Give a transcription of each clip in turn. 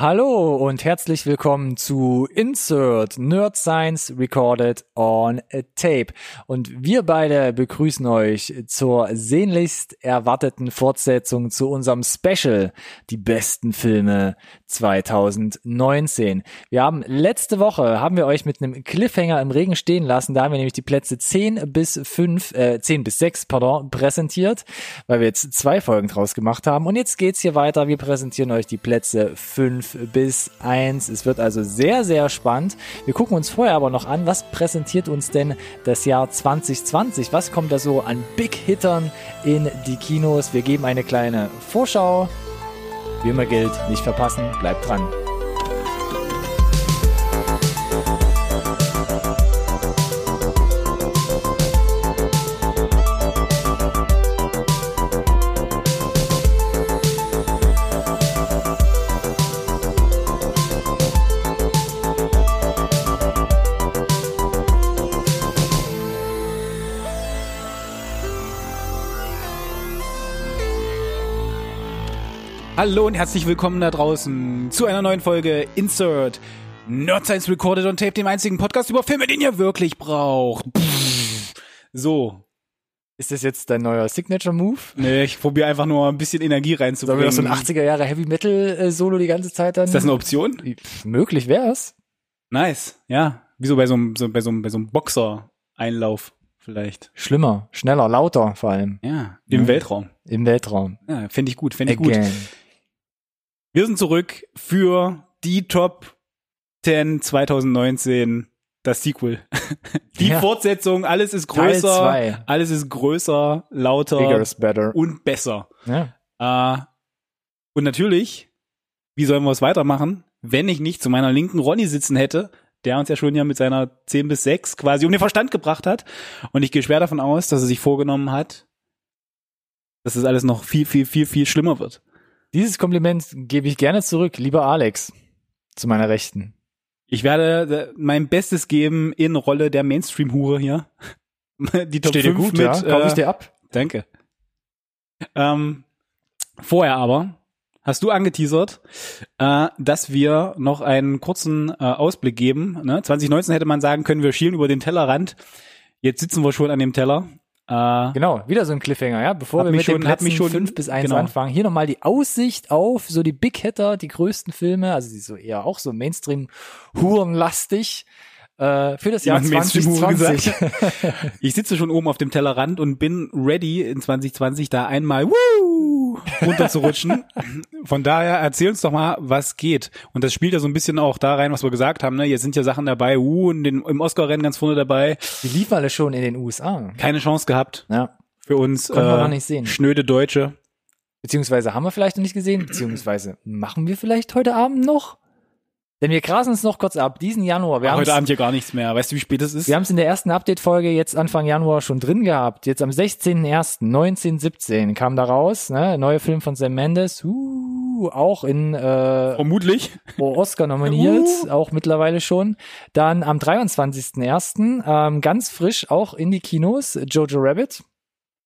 Hallo und herzlich willkommen zu Insert Nerd Science Recorded on a Tape. Und wir beide begrüßen euch zur sehnlichst erwarteten Fortsetzung zu unserem Special, die besten Filme 2019. Wir haben letzte Woche, haben wir euch mit einem Cliffhanger im Regen stehen lassen. Da haben wir nämlich die Plätze 10 bis 5, äh, 10 bis 6, pardon, präsentiert, weil wir jetzt zwei Folgen draus gemacht haben. Und jetzt geht's hier weiter. Wir präsentieren euch die Plätze 5 bis 1. Es wird also sehr, sehr spannend. Wir gucken uns vorher aber noch an, was präsentiert uns denn das Jahr 2020? Was kommt da so an Big Hittern in die Kinos? Wir geben eine kleine Vorschau. Wie immer gilt, nicht verpassen, bleibt dran. Hallo und herzlich willkommen da draußen zu einer neuen Folge Insert Nerd Science Recorded on Tape, dem einzigen Podcast über Filme, den ihr wirklich braucht. So. Ist das jetzt dein neuer Signature Move? Nee, ich probiere einfach nur ein bisschen Energie Sollen reinzubringen. wir noch so ein 80er Jahre Heavy Metal äh, Solo die ganze Zeit dann? Ist das eine Option? Pff, möglich wär's. Nice, ja. Wie so bei so einem, so, bei so einem, bei so einem Boxer-Einlauf vielleicht. Schlimmer, schneller, lauter vor allem. Ja, im Ja. Weltraum. Im Weltraum. Ja, finde ich gut, finde ich gut. Wir sind zurück für die Top 10 2019, das Sequel. Die Ja. Fortsetzung, alles ist größer, alles ist größer, lauter und besser. Ja. Äh, und natürlich, wie sollen wir es weitermachen, wenn ich nicht zu meiner linken Ronny sitzen hätte, der uns ja schon ja mit seiner 10 bis 6 quasi um den Verstand gebracht hat. Und ich gehe schwer davon aus, dass er sich vorgenommen hat, dass es alles noch viel, viel, viel, viel schlimmer wird. Dieses Kompliment gebe ich gerne zurück, lieber Alex, zu meiner Rechten. Ich werde äh, mein Bestes geben in Rolle der Mainstream-Hure hier. Die Top Steht dir 5 gut, mit, ja? Kauf ich äh, dir ab. Danke. Ähm, vorher aber hast du angeteasert, äh, dass wir noch einen kurzen äh, Ausblick geben. Ne? 2019 hätte man sagen können, wir schielen über den Tellerrand. Jetzt sitzen wir schon an dem Teller. Äh, Genau, wieder so ein Cliffhanger, ja. Bevor wir mich mit schon- Plätzen mich schon- 5 bis 1 genau. anfangen, hier nochmal die Aussicht auf so die Big Hitter, die größten Filme, also die so eher auch so Mainstream-Hurenlastig, äh, für das Jahr Jemand Mainstream-Hure 2020. ich sitze schon oben auf dem Tellerrand und bin ready in 2020 da einmal woo, runterzurutschen. Von daher erzähl uns doch mal, was geht. Und das spielt ja so ein bisschen auch da rein, was wir gesagt haben. Ne? Jetzt sind ja Sachen dabei, uh, in den, im Oscar-Rennen ganz vorne dabei. Die liefen alle schon in den USA. Keine Chance gehabt Ja. für uns Konnten wir äh, noch nicht sehen. schnöde Deutsche. Beziehungsweise haben wir vielleicht noch nicht gesehen, beziehungsweise machen wir vielleicht heute Abend noch? Denn wir grasen es noch kurz ab. Diesen Januar, wir haben Heute Abend hier gar nichts mehr. Weißt du, wie spät es ist? Wir haben es in der ersten Update-Folge jetzt Anfang Januar schon drin gehabt. Jetzt am 16.01., 1917 kam da raus, ne? Neuer Film von Sam Mendes, uh, auch in äh, Vermutlich. Oscar nominiert, auch mittlerweile schon. Dann am 23.01., ähm, ganz frisch auch in die Kinos, Jojo Rabbit.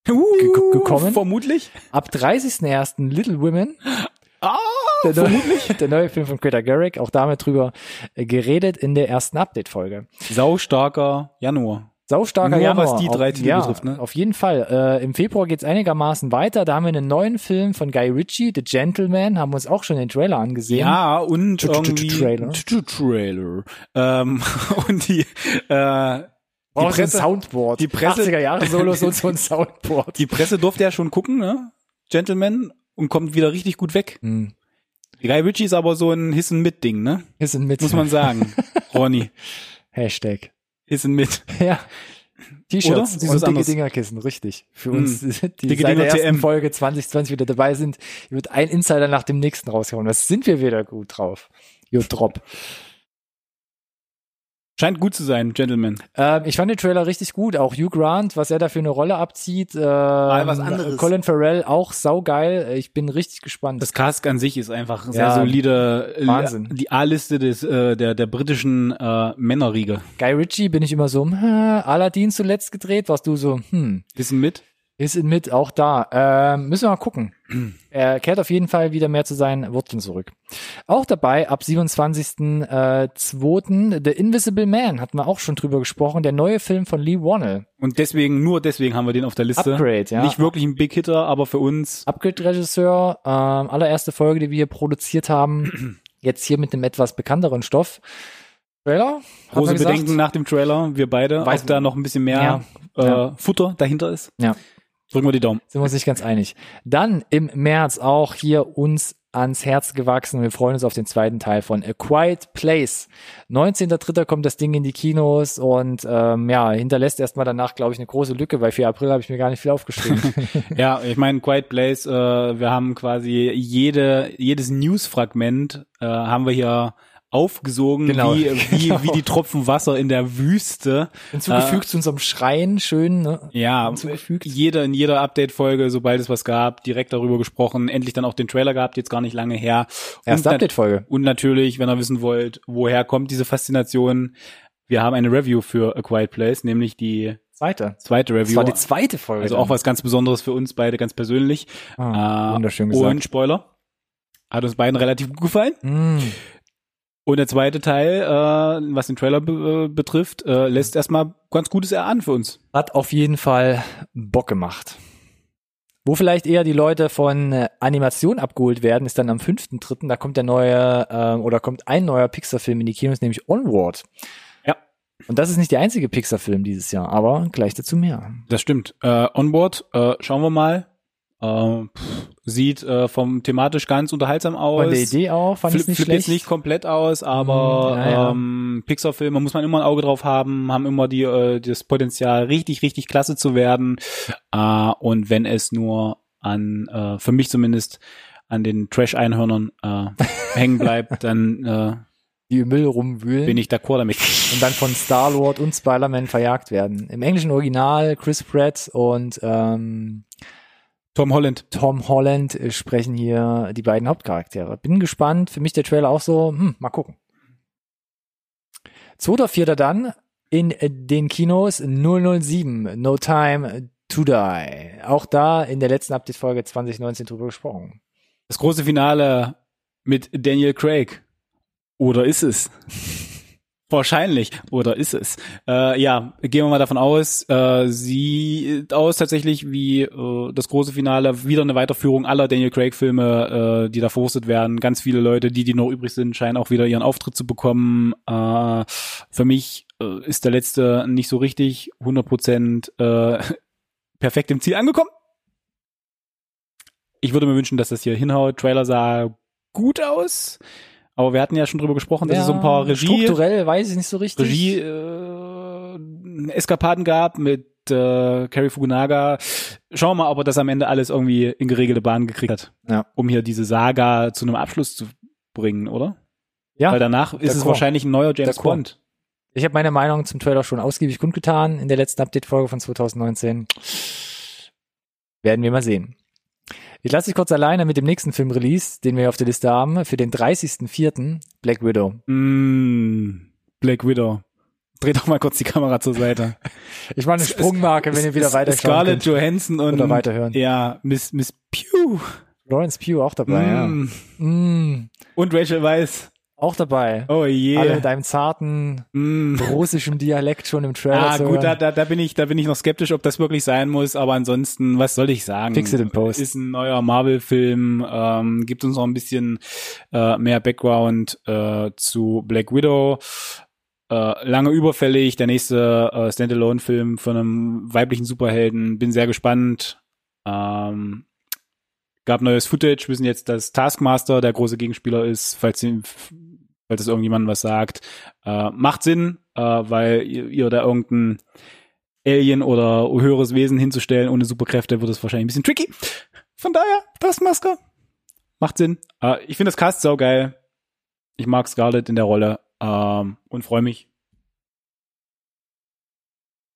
Uh, gekommen? Vermutlich. Ab 30.01. Little Women. Der neue, der neue Film von Greta Gerwig, auch damit drüber äh, geredet in der ersten Update-Folge. saustarker Januar. Saustarker Nur Januar. was die drei auf, Titel ja, betrifft, ne? Auf jeden Fall. Äh, Im Februar geht's einigermaßen weiter. Da haben wir einen neuen Film von Guy Ritchie, The Gentleman, haben wir uns auch schon den Trailer angesehen. Ja, und irgendwie Trailer. Trailer. Ähm, und die äh, die Presse, Soundboard. die Presse- 80er Jahre Solos und so ein Soundboard. die Presse durfte ja schon gucken, ne? Gentleman und kommt wieder richtig gut weg. Hm. Guy Ritchie ist aber so ein Hissen mit Ding, ne? Sind mit. Muss man sagen. Ronny, Hashtag. Hissen mit. Ja. T-Shirts und dicke? Dingerkissen, richtig. Für Hm. uns, die Dicke seit der ersten TM. Folge 2020 wieder dabei sind, wird ein Insider nach dem nächsten raushauen. Das sind wir wieder gut drauf. Jo, Drop. Scheint gut zu sein, Gentleman. Ähm, ich fand den Trailer richtig gut. Auch Hugh Grant, was er da für eine Rolle abzieht. Ähm, was anderes. Colin Farrell auch saugeil. Ich bin richtig gespannt. Das Cast an sich ist einfach sehr Ja, solide. äh, Wahnsinn. Die A-Liste des äh, der der britischen äh, Männerriege. Guy Ritchie bin ich immer so, hm, Aladdin zuletzt gedreht, warst du so, hm, Wissen mit? Ist in mit auch da. Ähm, müssen wir mal gucken. er kehrt auf jeden Fall wieder mehr zu seinen Wurzeln zurück. Auch dabei ab 27.02. The Invisible Man hatten wir auch schon drüber gesprochen. Der neue Film von Lee Wannell. Und deswegen, nur deswegen haben wir den auf der Liste. Upgrade, ja. Nicht wirklich ein Big Hitter, aber für uns. Upgrade-Regisseur, ähm, allererste Folge, die wir hier produziert haben. Jetzt hier mit einem etwas bekannteren Stoff. Trailer? Große. Bedenken nach dem Trailer, wir beide, Weiß ob da noch ein bisschen mehr Ja. Äh, Ja. Futter dahinter ist. Ja. Drücken wir die Daumen. sind wir uns nicht ganz einig. Dann im März auch hier uns ans Herz gewachsen. Wir freuen uns auf den zweiten Teil von A Quiet Place. 19.3. kommt das Ding in die Kinos und ähm, ja, hinterlässt erstmal danach, glaube ich, eine große Lücke, weil für April habe ich mir gar nicht viel aufgeschrieben. Ja, ich meine, Quiet Place, äh, wir haben quasi jede, jedes News-Fragment äh, haben wir hier aufgesogen, Genau. wie, wie, Genau. wie die Tropfen Wasser in der Wüste. Hinzugefügt zu unserem Schreien, schön, ne? Ja, Hinzugefügt. jede, in jeder Update-Folge, sobald es was gab, direkt darüber gesprochen, endlich dann auch den Trailer gehabt, jetzt gar nicht lange her. Erste Update-Folge. Und natürlich, wenn ihr wissen wollt, woher kommt diese Faszination, wir haben eine Review für A Quiet Place, nämlich die Zweite. zweite Das Review. war die zweite Folge. also auch was ganz Besonderes für uns beide, ganz persönlich. Ah, Äh, wunderschön gesagt. Und Spoiler. Hat uns beiden relativ gut gefallen. Mm. Und der zweite Teil, äh, was den Trailer be äh, betrifft, äh, lässt erstmal ganz Gutes erahnen für uns. Hat auf jeden Fall Bock gemacht. Wo vielleicht eher die Leute von äh, Animation abgeholt werden, ist dann am 5.3. Da kommt der neue, äh, oder kommt ein neuer Pixar-Film in die Kinos, nämlich Onward. Ja. Und das ist nicht der einzige Pixar-Film dieses Jahr, aber gleich dazu mehr. Das stimmt. Äh, Onboard, äh, schauen wir mal. Äh, pff, sieht äh, vom thematisch ganz unterhaltsam aus. Von der Idee auch, fand ich Flip, nicht flippt schlecht. jetzt nicht komplett aus, aber Mm, ja, ja. Ähm, Pixar-Filme muss man immer ein Auge drauf haben, haben immer die, äh, das Potenzial, richtig, richtig klasse zu werden. Äh, und wenn es nur an, äh, für mich zumindest, an den Trash-Einhörnern äh, hängen bleibt, dann äh, die im Müll rumwühlen bin ich d'accord damit. und dann von Star-Lord und Spider-Man verjagt werden. Im englischen Original Chris Pratt und ähm, Tom Holland. Tom Holland äh, sprechen hier die beiden Hauptcharaktere. Bin gespannt. Für mich der Trailer auch so, hm, mal gucken. 2.4. dann in äh, den Kinos 007, No Time to Die. Auch da in der letzten Update-Folge 2019 drüber gesprochen. Das große Finale mit Daniel Craig. Oder ist es? Wahrscheinlich. Oder ist es? Äh, ja, gehen wir mal davon aus, äh, sieht aus tatsächlich wie äh, das große Finale, wieder eine Weiterführung aller Daniel Craig-Filme, äh, die da verwurstet werden. Ganz viele Leute, die, die noch übrig sind, scheinen auch wieder ihren Auftritt zu bekommen. Äh, für mich äh, ist der letzte nicht so richtig 100% äh, perfekt im Ziel angekommen. Ich würde mir wünschen, dass das hier hinhaut. Trailer sah gut aus. Aber wir hatten ja schon drüber gesprochen, dass es so ein paar Regie, Strukturell weiß ich nicht so richtig. Regie äh, Eskapaden gab mit äh, Cary Fukunaga. Schauen wir mal, ob er das am Ende alles irgendwie in geregelte Bahn gekriegt hat. Ja. Um hier diese Saga zu einem Abschluss zu bringen, oder? Ja, Weil danach ist es wahrscheinlich ein neuer James. Bond. ich habe meine Meinung zum Trailer schon ausgiebig kundgetan in der letzten Update-Folge von 2019. Werden wir mal sehen. Ich lasse dich kurz alleine mit dem nächsten Film-Release, den wir auf der Liste haben, für den 30.04. Black Widow. Mm, Black Widow. Dreh doch mal kurz die Kamera zur Seite. Ich mache eine Sprungmarke, wenn ihr wieder weiter Scarlett Johansson und Oder weiterhören. Ja, Miss Miss Pew. Lawrence Pugh auch dabei, Mm. ja. Mm, Und Rachel Weisz. Auch dabei. Oh je. Alle mit einem zarten Mm. russischen Dialekt schon im Trailer Ah, gut, da, da, da bin ich, da bin ich noch skeptisch, ob das wirklich sein muss, aber ansonsten, was soll ich sagen? Fix it in post. Ist ein neuer Marvel-Film, ähm, gibt uns noch ein bisschen äh, mehr Background äh, zu Black Widow. Äh, lange überfällig, der nächste äh, Standalone-Film von einem weiblichen Superhelden. Bin sehr gespannt. Ähm, gab neues Footage, wissen jetzt, dass Taskmaster der große Gegenspieler ist, falls, sie- falls das irgendjemandem was sagt. Äh, macht Sinn, äh, weil ihr, ihr da irgendein Alien oder höheres Wesen hinzustellen ohne Superkräfte wird es wahrscheinlich ein bisschen tricky. Von daher, Taskmaster. Macht Sinn. Äh, ich finde das Cast saugeil. Ich mag Scarlett in der Rolle ähm, und freue mich.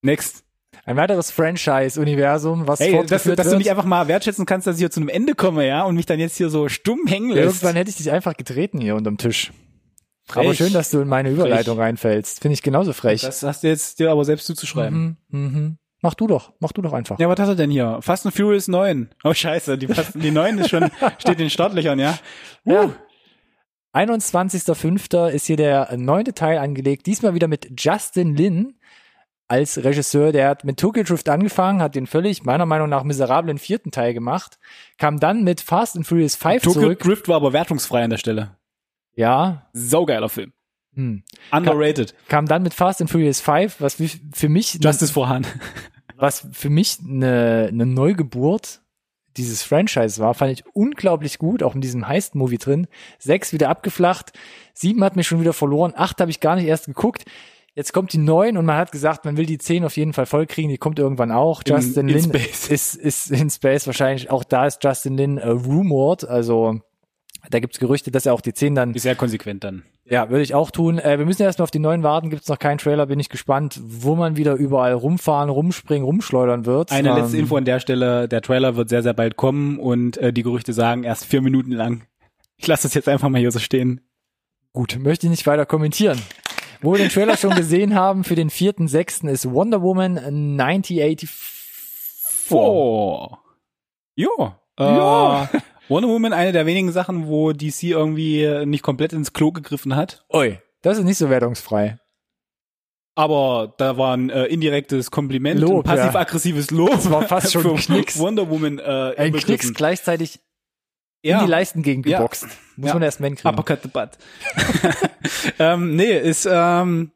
Next. Ein weiteres Franchise-Universum, was Hey, dass, dass du mich einfach mal wertschätzen kannst, dass ich hier zu einem Ende komme, ja, und mich dann jetzt hier so stumm hängen lässt. Irgendwann hätte ich dich einfach getreten hier unterm Tisch. Aber Frech. schön, dass du in meine Überleitung reinfällst. Finde ich genauso frech. Das hast du jetzt dir aber selbst zuzuschreiben. Mhm, mhm. Mach du doch, mach du doch einfach. Ja, was hast du denn hier? Fast and Furious 9. Oh scheiße, die, Fast, die 9 ist schon, steht in den Startlöchern, ja. Ja. 21.05. ist hier der neunte Teil angelegt. Diesmal wieder mit Justin Lin als Regisseur. Der hat mit Tokyo Drift angefangen, hat den völlig, meiner Meinung nach, miserablen vierten Teil gemacht. Kam dann mit Fast and Furious 5 Tokyo zurück. Drift war aber wertungsfrei an der Stelle. Ja. Saugeiler Film. Hm. Underrated. Kam dann mit Fast and Furious 5, was wie- für mich, Justice for Han. was für mich eine, eine Neugeburt dieses Franchise war, fand ich unglaublich gut, auch in diesem Heist-Movie drin. Sechs wieder abgeflacht, sieben hat mich schon wieder verloren, acht habe ich gar nicht erst geguckt. Jetzt kommt die neun und man hat gesagt, man will die zehn auf jeden Fall vollkriegen, die kommt irgendwann auch. In- Justin in Lin Space. ist, ist in Space wahrscheinlich, auch da ist Justin Lin äh, rumored, also da gibt's Gerüchte, dass er auch die zehn dann Ist sehr konsequent dann. ja, würde ich auch tun. Äh, wir müssen erstmal auf die neuen warten. Gibt's noch keinen Trailer, bin ich gespannt, wo man wieder überall rumfahren, rumspringen, rumschleudern wird. Eine Ähm, letzte Info an der Stelle. Der Trailer wird sehr, sehr bald kommen und äh, die Gerüchte sagen erst vier Minuten lang. Ich lasse das jetzt einfach mal hier so stehen. Gut, möchte ich nicht weiter kommentieren. Wo wir den Trailer schon gesehen haben für den vierten, sechsten ist Wonder Woman 1984. Oh. Ja. Äh, Ja. Wonder Woman, eine der wenigen Sachen, wo DC irgendwie nicht komplett ins Klo gegriffen hat. Oi, das ist nicht so wertungsfrei. Aber da war ein äh, indirektes Kompliment, Lob, ein passiv-aggressives Lob. Das war fast schon ein für Knicks. Wonder Woman äh, Ein. Knicks gleichzeitig in ja. die Leistengegend Ja. geboxt. Muss Ja. man erst mal hinkriegen. Uppercut the butt. ähm, nee, ist, ähm,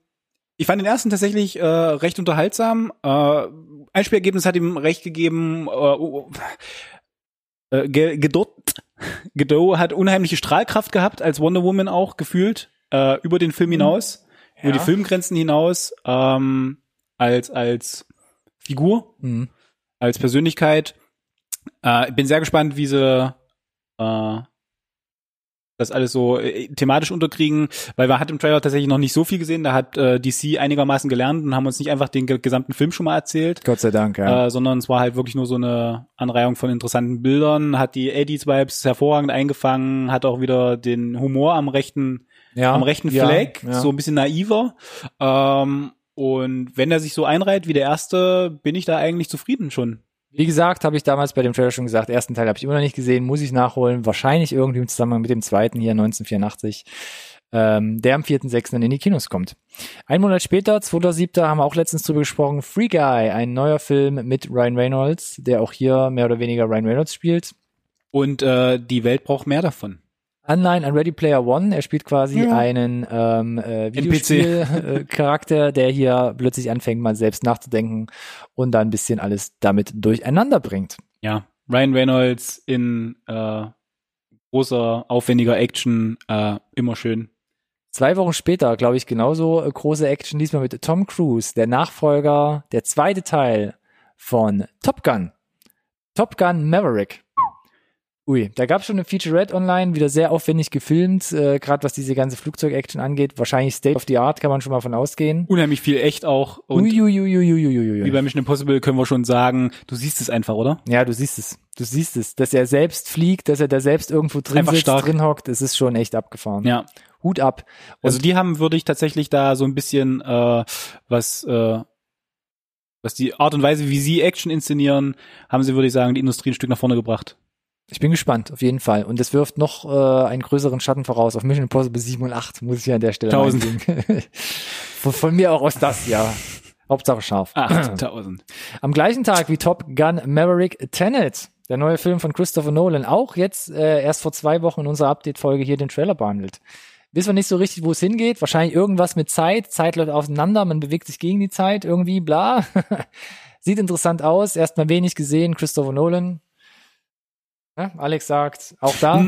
ich fand den ersten tatsächlich äh, recht unterhaltsam. Äh, Einspielergebnis hat ihm recht gegeben. Äh, uh, äh, Ge- Godot, hat unheimliche Strahlkraft gehabt, als Wonder Woman auch gefühlt, äh, über den Film hinaus, über Ja. die Filmgrenzen hinaus, ähm, als, als Figur Mhm. als Persönlichkeit. Äh, ich bin sehr gespannt, wie sie äh, das alles so äh, thematisch unterkriegen, weil wir hat im Trailer tatsächlich noch nicht so viel gesehen. Da hat äh, DC einigermaßen gelernt und haben uns nicht einfach den ge gesamten Film schon mal erzählt, Gott sei Dank, ja. äh, sondern es war halt wirklich nur so eine Anreihung von interessanten Bildern, hat die 80s-Vibes hervorragend eingefangen, hat auch wieder den Humor am rechten ja. am rechten ja, Fleck, ja. so ein bisschen naiver. Ähm, und wenn er sich so einreiht wie der erste, bin ich da eigentlich zufrieden schon. Wie gesagt, habe ich damals bei dem Trailer schon gesagt, ersten Teil habe ich immer noch nicht gesehen, muss ich nachholen. Wahrscheinlich irgendwie im Zusammenhang mit dem zweiten hier 1984, ähm, der am 4.6. dann in die Kinos kommt. Ein Monat später, 2.7., haben wir auch letztens drüber gesprochen, Free Guy, ein neuer Film mit Ryan Reynolds, der auch hier mehr oder weniger Ryan Reynolds spielt. Und äh, die Welt braucht mehr davon. Anleihen an Ready Player One. Er spielt quasi Ja. einen ähm, äh, Videospiel-Charakter, der hier plötzlich anfängt, mal selbst nachzudenken und dann ein bisschen alles damit durcheinander bringt. Ja, Ryan Reynolds in äh, großer, aufwendiger Action, äh, immer schön. Zwei Wochen später, glaube ich, genauso äh, große Action, diesmal mit Tom Cruise, der Nachfolger, der zweite Teil von Top Gun. Top Gun Maverick. Ui, da gab es schon eine Featurette online, wieder sehr aufwendig gefilmt, äh, gerade was diese ganze Flugzeug-Action angeht. Wahrscheinlich State of the Art, kann man schon mal von ausgehen. Unheimlich viel echt auch. Und Uiuiuiuiuiui. wie bei Mission Impossible können wir schon sagen, du siehst es einfach, oder? Ja, du siehst es. Du siehst es. Dass er selbst fliegt, dass er da selbst irgendwo drin Einfach sitzt, stark. drin hockt, es ist schon echt abgefahren. Ja. Hut ab. Also die haben, würde ich tatsächlich da so ein bisschen, äh, was, äh, was die Art und Weise, wie sie Action inszenieren, haben sie, würde ich sagen, die Industrie ein Stück nach vorne gebracht. Ich bin gespannt, auf jeden Fall. Und es wirft noch äh, einen größeren Schatten voraus auf Mission Impossible 7 und 8, muss ich an der Stelle Tausend. eingehen. von, von mir auch aus das, ja. Hauptsache scharf. 8000. Am gleichen Tag wie Top Gun Maverick Tenet, der neue Film von Christopher Nolan, auch jetzt äh, erst vor zwei Wochen in unserer Update-Folge hier den Trailer behandelt. Wissen wir nicht so richtig, wo es hingeht. Wahrscheinlich irgendwas mit Zeit. Zeit läuft auseinander, man bewegt sich gegen die Zeit irgendwie, bla. Sieht interessant aus. Erstmal wenig gesehen, Christopher Nolan. Ja, Alex sagt, auch da.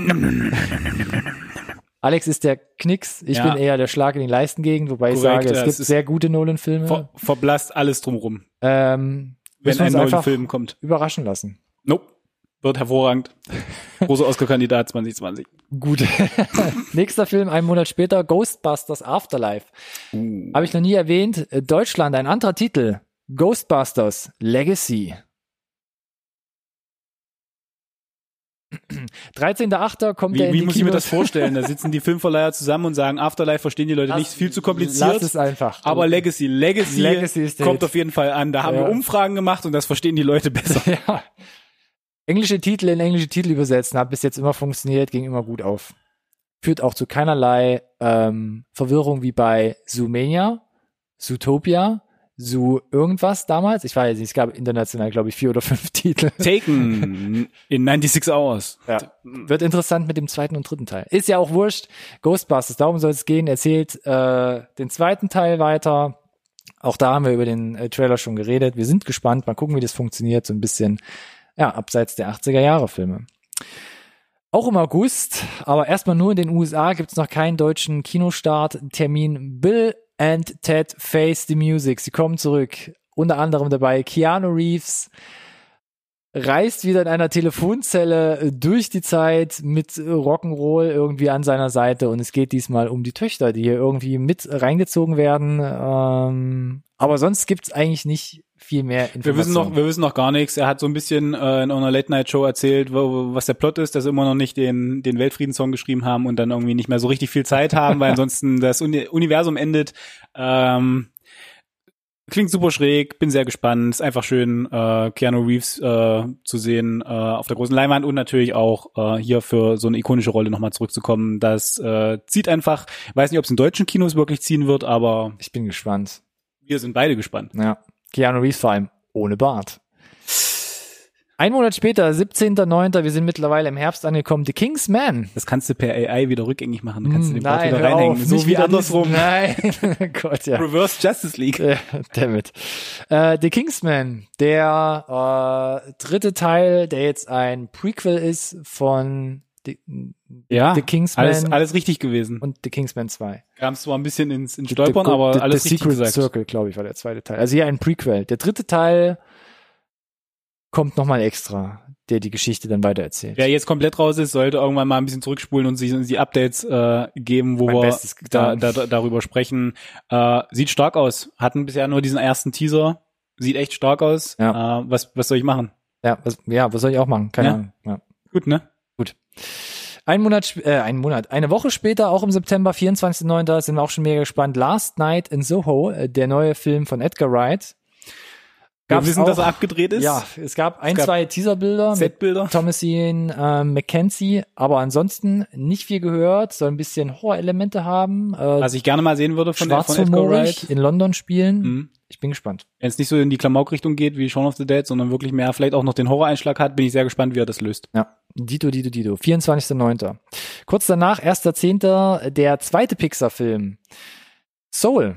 Alex ist der Knicks, ich Ja. bin eher der Schlag in die Leistengegend, wobei ich Korrekt, sage, es gibt sehr gute Nolan-Filme. Ver verblasst alles drumrum, Ähm, wenn ein uns neuer einfach Film kommt. überraschen lassen. Nope. Wird hervorragend. Großer Oscar-Kandidat 2020. Gut. Nächster Film, einen Monat später, Ghostbusters Afterlife. Uh. Habe ich noch nie erwähnt. Äh, Deutschland, ein anderer Titel. Ghostbusters Legacy. 13.8. kommt Wie, in wie die muss ich mir das Kinos. vorstellen? Da sitzen die Filmverleiher zusammen und sagen, Afterlife verstehen die Leute nicht, ist viel zu kompliziert. Lass es einfach. Aber Legacy, Legacy, Legacy ist der kommt Hit. auf jeden Fall an. Da haben Ja. wir Umfragen gemacht und das verstehen die Leute besser. ja. Englische Titel in englische Titel übersetzen hat bis jetzt immer funktioniert, ging immer gut auf. Führt auch zu keinerlei ähm, Verwirrung wie bei Zoomania, Zootopia, Zoo irgendwas damals. Ich weiß nicht, es gab international, glaube ich, vier oder fünf Titel. Taken in 96 Hours. Ja. Wird interessant mit dem zweiten und dritten Teil. Ist ja auch wurscht. Ghostbusters, darum soll es gehen. Erzählt äh, den zweiten Teil weiter. Auch da haben wir über den äh, Trailer schon geredet. Wir sind gespannt. Mal gucken, wie das funktioniert. So ein bisschen, ja, abseits der 80er Jahre Filme. Auch im August, aber erstmal nur in den USA gibt's noch keinen deutschen Kinostart-Termin. Bill and Ted Face the Music. Sie kommen zurück. Unter anderem dabei Keanu Reeves, reist wieder in einer Telefonzelle äh, durch die Zeit mit Rock'n'Roll irgendwie an seiner Seite und es geht diesmal um die Töchter, die hier irgendwie mit reingezogen werden. Ähm, aber sonst gibt's eigentlich nicht viel mehr Wir wissen Informationen. noch, wir wissen noch gar nichts. Er hat so ein bisschen äh, in einer Late Night Show erzählt, wo, was der Plot ist, dass sie immer noch nicht den den Weltfriedenssong geschrieben haben und dann irgendwie nicht mehr so richtig viel Zeit haben, weil ansonsten das Uni Universum endet. Ähm, klingt super schräg, bin sehr gespannt. Ist einfach schön, äh, Keanu Reeves äh, zu sehen äh, auf der großen Leinwand und natürlich auch äh, hier für so eine ikonische Rolle nochmal zurückzukommen. Das äh, zieht einfach. Weiß nicht, ob es in deutschen Kinos wirklich ziehen wird, aber ich bin gespannt. wir sind beide gespannt. Ja. Keanu Reeves vor allem ohne Bart. Ein Monat später, 17.09., wir sind mittlerweile im Herbst angekommen, The King's Man. Das kannst du per AI wieder rückgängig machen. Du kannst du den Bart Hm, Nein, wieder reinhängen. auf, so wie andersrum. Nein, Gott, ja. Reverse Justice League. Äh, Dammit. Äh, The Kingsman, der äh, dritte Teil, der jetzt ein Prequel ist von The, Ja, The Kingsman alles, alles richtig gewesen. und The Kingsman 2. Kam zwar ein bisschen ins, ins Stolpern, The- aber The, alles The richtig Secret gesagt. Circle, glaube ich, war der zweite Teil. Also hier ein Prequel. Der dritte Teil kommt nochmal extra, der die Geschichte dann weitererzählt. Wer jetzt komplett raus ist, sollte irgendwann mal ein bisschen zurückspulen und sich die Updates äh, geben, wo Mein wir da, da, darüber sprechen. Äh, sieht stark aus. Hatten bisher nur diesen ersten Teaser. Sieht echt stark aus. Ja. Äh, was, was soll ich machen? Ja, was, ja, was soll ich auch machen? Keine Ja. Ahnung. Ja. Gut, ne? Ein Monat, äh, ein Monat, eine Woche später, auch im September, 24.09., sind wir auch schon mega gespannt. Last Night in Soho, äh, der neue Film von Edgar Wright. Wir Gab's wissen, auch, dass er abgedreht ist. Ja, es gab ein, gab zwei Teaserbilder Setbilder. Thomasin ähm, McKenzie, aber ansonsten nicht viel gehört, soll ein bisschen Horror-Elemente haben, äh, Was ich gerne mal sehen würde von, der- von Edgar Wright. in London spielen. Mhm. Ich bin gespannt. Wenn es nicht so in die Klamauk-Richtung geht wie Shaun of the Dead, sondern wirklich mehr vielleicht auch noch den Horror-Einschlag hat, bin ich sehr gespannt, wie er das löst. Ja, Dito, Dito, Dito. 24.09. Kurz danach, 1.10., der zweite Pixar-Film. Soul.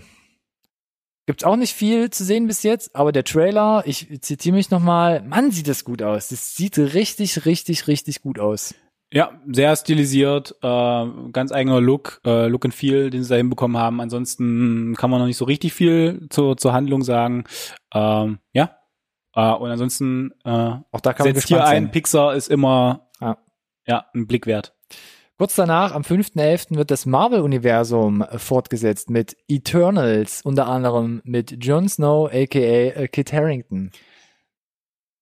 Gibt's auch nicht viel zu sehen bis jetzt, aber der Trailer, ich zitiere mich nochmal, Mann, sieht das gut aus. Das sieht richtig, richtig, richtig gut aus. Ja, sehr stilisiert, äh, ganz eigener Look, äh, Look and Feel, den sie da hinbekommen haben. Ansonsten kann man noch nicht so richtig viel zur, zur Handlung sagen. Ähm, ja. Äh, und ansonsten äh, Auch da kann man setzt hier gespannt ein. Pixar ist immer Ja. ja, ein Blick wert. Kurz danach, am 5.11. wird das Marvel-Universum äh, fortgesetzt mit Eternals, unter anderem mit Jon Snow, aka äh, Kit Harington.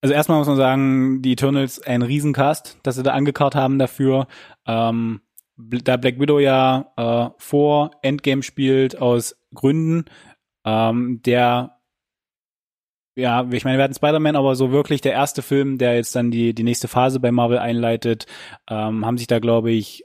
Also erstmal muss man sagen, die Eternals ein Riesencast, dass sie da angekarrt haben dafür. Ähm, da Black Widow ja äh, vor Endgame spielt aus Gründen, ähm, der ja, ich meine, wir hatten Spider-Man, aber so wirklich der erste Film, der jetzt dann die, die nächste Phase bei Marvel einleitet, ähm, haben sich da, glaube ich,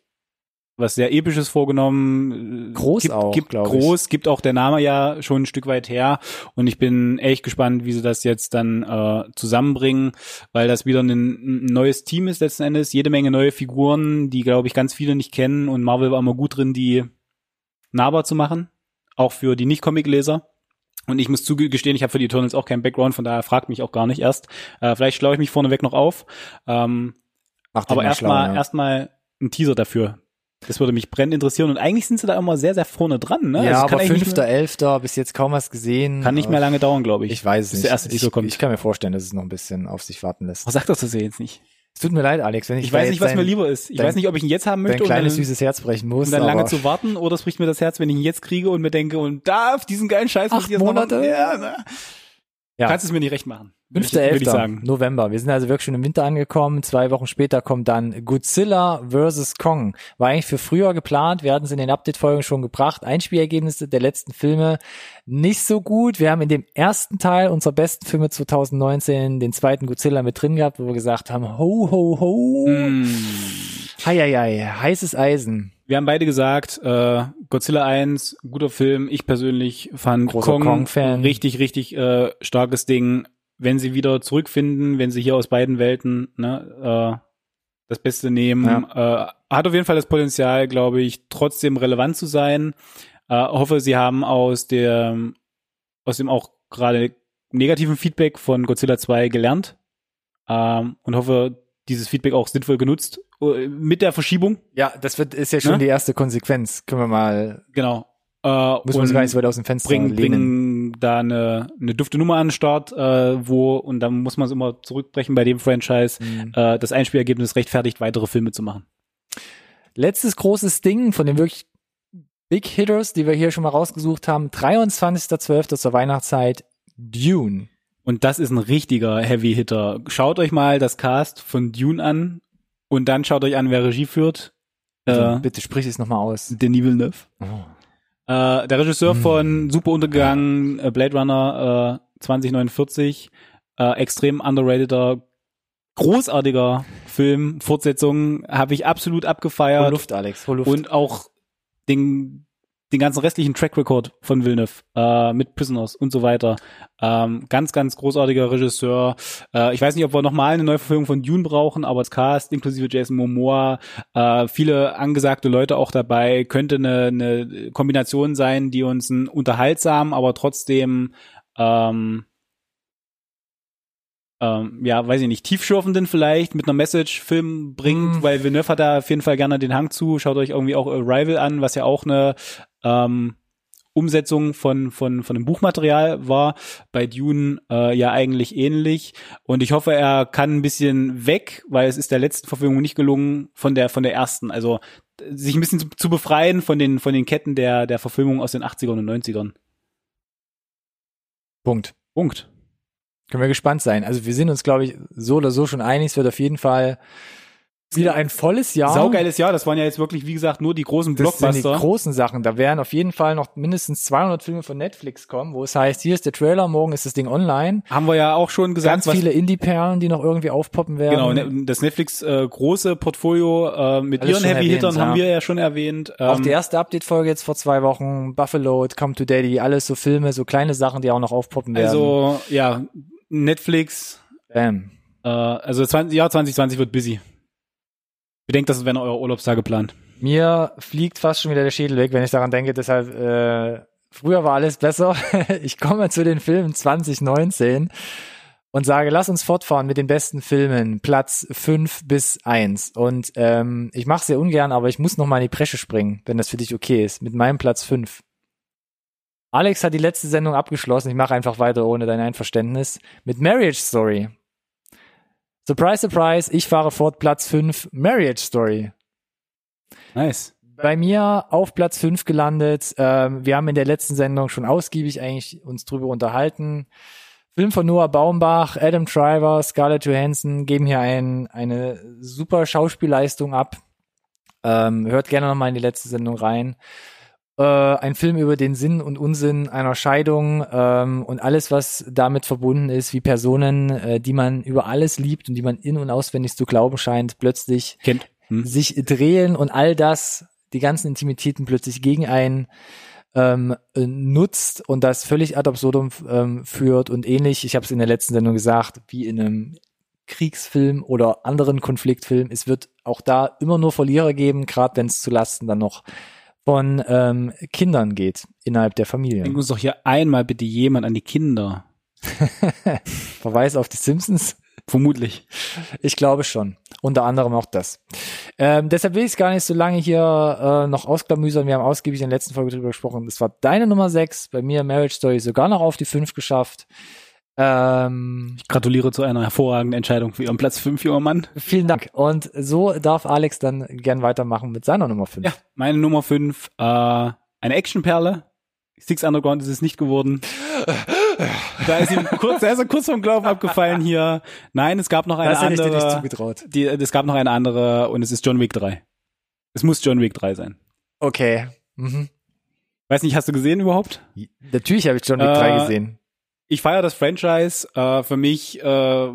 was sehr Episches vorgenommen. Groß gibt, auch, gibt glaub ich. groß, gibt auch der Name ja schon ein Stück weit her. Und ich bin echt gespannt, wie sie das jetzt dann äh, zusammenbringen, weil das wieder ein, ein neues Team ist letzten Endes. Jede Menge neue Figuren, die, glaube ich, ganz viele nicht kennen. Und Marvel war immer gut drin, die nahbar zu machen. Auch für die Nicht-Comic-Leser. Und ich muss zugestehen, ich habe für die Eternals auch keinen Background, von daher fragt mich auch gar nicht erst. Äh, vielleicht schlaue ich mich vorneweg noch auf. Ähm, aber mal erstmal ja. erstmal ein Teaser dafür. Das würde mich brennend interessieren. Und eigentlich sind sie da immer sehr, sehr vorne dran. Ne? Ja, Also aber mehr, 5.11. bis jetzt kaum was gesehen. kann nicht mehr lange dauern, glaube ich. Ich weiß es nicht. der erste ich, Teaser kommt. ich kann mir vorstellen, dass es noch ein bisschen auf sich warten lässt. Was sagt das das jetzt nicht? Es tut mir leid, Alex, wenn ich, Ich, weiß nicht, was dein, mir lieber ist. Ich dein- weiß nicht, ob ich ihn jetzt haben dein möchte und kleines dann, süßes Herz brechen muss. um dann lange zu warten oder es bricht mir das Herz, wenn ich ihn jetzt kriege und mir denke, und da auf diesen geilen Scheiß muss Acht ich jetzt noch Monate? machen. Ja, ne? Ja. Kannst es mir nicht recht machen. 5.11. November. Wir sind also wirklich schon im Winter angekommen. Zwei Wochen später kommt dann Godzilla vs. Kong. War eigentlich für früher geplant. Wir hatten es in den Update-Folgen schon gebracht. Einspielergebnisse der letzten Filme nicht so gut. Wir haben in dem ersten Teil unserer besten Filme 2019 den zweiten Godzilla mit drin gehabt, wo wir gesagt haben, ho, ho, ho. Mm. Heieiei, heißes Eisen. Wir haben beide gesagt, äh, Godzilla 1, guter Film. Ich persönlich fand Großer Kong, Kong Fan. richtig, richtig äh, starkes Ding. Wenn sie wieder zurückfinden, wenn sie hier aus beiden Welten ne, äh, das Beste nehmen, ja. äh, hat auf jeden Fall das Potenzial, glaube ich, trotzdem relevant zu sein. Äh, hoffe, sie haben aus der aus dem auch gerade negativen Feedback von Godzilla 2 gelernt ähm, und hoffe, dieses Feedback auch sinnvoll genutzt mit der Verschiebung. Ja, das wird ist ja schon ne? die erste Konsequenz. Können wir mal. Genau. Äh, Muss man uns gar nicht so weit aus dem Fenster bringen, lehnen. bringen da eine, eine dufte Nummer an den Start, äh, wo, und dann muss man es immer zurückbrechen bei dem Franchise, mhm. äh, das Einspielergebnis rechtfertigt, weitere Filme zu machen. Letztes großes Ding von den wirklich Big Hitters, die wir hier schon mal rausgesucht haben, 23.12. zur Weihnachtszeit, Dune. Und das ist ein richtiger Heavy Hitter. Schaut euch mal das Cast von Dune an und dann schaut euch an, wer Regie führt. Also, äh, bitte sprich es nochmal aus. Denis Villeneuve. Oh. Äh, der Regisseur hm. von Super Untergegangen, äh, Blade Runner äh, 2049, äh, extrem underrateder, großartiger Film, Fortsetzung, habe ich absolut abgefeiert. Hol Luft, Alex, hol Luft. Und auch den den ganzen restlichen Track Record von Villeneuve äh, mit Prisoners und so weiter. Ähm, ganz, ganz großartiger Regisseur. Äh, ich weiß nicht, ob wir nochmal eine Neuverfilmung von Dune brauchen, aber das Cast inklusive Jason Momoa, äh, viele angesagte Leute auch dabei, könnte eine, eine Kombination sein, die uns einen unterhaltsamen, aber trotzdem ähm, ähm, ja, weiß ich nicht, tiefschürfenden vielleicht mit einer Message-Film bringt, mm. weil Villeneuve hat da auf jeden Fall gerne den Hang zu. Schaut euch irgendwie auch Arrival an, was ja auch eine ähm, Umsetzung von, von, von dem Buchmaterial war. Bei Dune äh, ja eigentlich ähnlich. Und ich hoffe, er kann ein bisschen weg, weil es ist der letzten Verfilmung nicht gelungen von der, von der ersten. Also sich ein bisschen zu, zu befreien von den, von den Ketten der, der Verfilmung aus den 80ern und 90ern. Punkt. Punkt. Können wir gespannt sein. Also wir sind uns, glaube ich, so oder so schon einig. Es wird auf jeden Fall wieder ein volles Jahr. Saugeiles Jahr. Das waren ja jetzt wirklich, wie gesagt, nur die großen Blockbuster. Das sind die großen Sachen. Da werden auf jeden Fall noch mindestens 200 Filme von Netflix kommen, wo es heißt, hier ist der Trailer, morgen ist das Ding online. Haben wir ja auch schon gesagt. Ganz viele Indie-Perlen, die noch irgendwie aufpoppen werden. Genau, ne, das Netflix äh, große Portfolio äh, mit Alles ihren Heavy-Hittern ja. haben wir ja schon erwähnt. Ähm, auch die erste Update-Folge jetzt vor zwei Wochen, Buffalo, Come to Daddy, alles so Filme, so kleine Sachen, die auch noch aufpoppen werden. Also, ja, Netflix. Bam. Äh, also 20, Jahr 2020 wird busy. Bedenkt, das wären eure Urlaubstage geplant. Mir fliegt fast schon wieder der Schädel weg, wenn ich daran denke. Deshalb, äh, früher war alles besser. ich komme zu den Filmen 2019 und sage, lass uns fortfahren mit den besten Filmen, Platz 5 bis 1. Und ähm, ich mache sehr ungern, aber ich muss noch mal in die Bresche springen, wenn das für dich okay ist, mit meinem Platz 5. Alex hat die letzte Sendung abgeschlossen. Ich mache einfach weiter ohne dein Einverständnis. Mit Marriage Story. Surprise, surprise, ich fahre fort Platz 5, Marriage Story. Nice. Bei mir auf Platz 5 gelandet. Ähm, wir haben in der letzten Sendung schon ausgiebig eigentlich uns drüber unterhalten. Film von Noah Baumbach, Adam Driver, Scarlett Johansson geben hier ein, eine super Schauspielleistung ab. Ähm, hört gerne nochmal in die letzte Sendung rein äh, ein Film über den Sinn und Unsinn einer Scheidung ähm, und alles, was damit verbunden ist, wie Personen, äh, die man über alles liebt und die man in- und auswendig zu glauben scheint, plötzlich. Hm. sich drehen und all das, die ganzen Intimitäten plötzlich gegen einen ähm, nutzt und das völlig ad absurdum ähm, führt und ähnlich, ich habe es in der letzten Sendung gesagt, wie in einem Kriegsfilm oder anderen Konfliktfilm, es wird auch da immer nur Verlierer geben, gerade wenn es zu Lasten dann noch von ähm, Kindern geht innerhalb der Familie. Denk uns doch hier einmal bitte jemand an die Kinder. Verweis auf die Simpsons? Vermutlich. Ich glaube schon. Unter anderem auch das. Ähm, deshalb will ich es gar nicht so lange hier äh, noch ausklamüsern. Wir haben ausgiebig in der letzten Folge drüber gesprochen. Das war deine Nummer 6, bei mir Marriage Story sogar noch auf die 5 geschafft. Ähm, ich gratuliere zu einer hervorragenden Entscheidung für Ihren Platz 5, junger Mann. Vielen Dank. Und so darf Alex dann gern weitermachen mit seiner Nummer 5. Ja, meine Nummer 5, äh, eine Actionperle. Six Underground ist es nicht geworden. Da ist ihm kurz, da ist er kurz vom Glauben abgefallen hier. Nein, es gab noch eine Das hätte ich dir nicht andere. zugetraut. Die, es gab noch eine andere und es ist John Wick 3. Es muss John Wick 3 sein. Okay. Mhm. Weiß nicht, hast du gesehen überhaupt? Natürlich habe ich John Wick Äh, 3 gesehen. Ich feiere das Franchise. Äh, für mich, äh,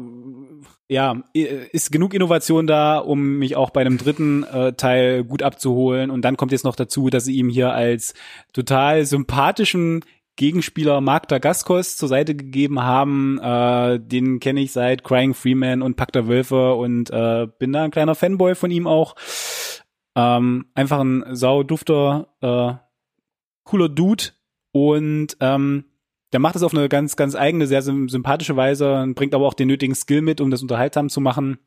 ja, ist genug Innovation da, um mich auch bei einem dritten äh, Teil gut abzuholen. Und dann kommt jetzt noch dazu, dass sie ihm hier als total sympathischen Gegenspieler Mark Dagaskos zur Seite gegeben haben. Äh, den kenne ich seit Crying Freeman und Pack der Wölfe und äh, bin da ein kleiner Fanboy von ihm auch. Ähm, einfach ein saudufter, äh, cooler Dude und ähm, der macht es auf eine ganz, ganz eigene, sehr sym- sympathische Weise und bringt aber auch den nötigen Skill mit, um das unterhaltsam zu machen.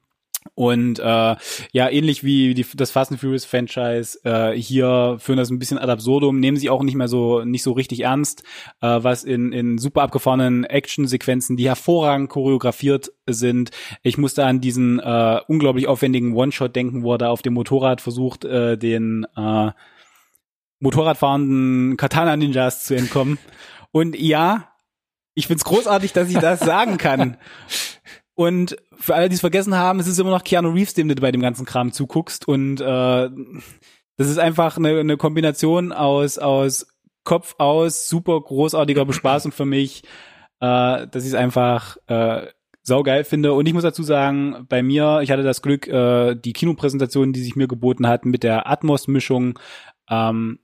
Und äh, ja, ähnlich wie die, das Fast and Furious Franchise, äh, hier führen das ein bisschen ad absurdum, nehmen sie auch nicht mehr so nicht so richtig ernst, äh, was in, in super abgefahrenen Action-Sequenzen, die hervorragend choreografiert sind. Ich musste an diesen äh, unglaublich aufwendigen One-Shot denken, wo er da auf dem Motorrad versucht, äh, den äh, Motorradfahrenden Katana-Ninjas zu entkommen. Und ja, ich find's großartig, dass ich das sagen kann. Und für alle, die es vergessen haben, es ist immer noch Keanu Reeves, dem du bei dem ganzen Kram zuguckst. Und äh, das ist einfach eine, eine Kombination aus, aus Kopf aus, super großartiger Bespaßung für mich, äh, dass ich es einfach äh, saugeil finde. Und ich muss dazu sagen, bei mir, ich hatte das Glück, äh, die Kinopräsentation, die sich mir geboten hat, mit der Atmos-Mischung, ähm,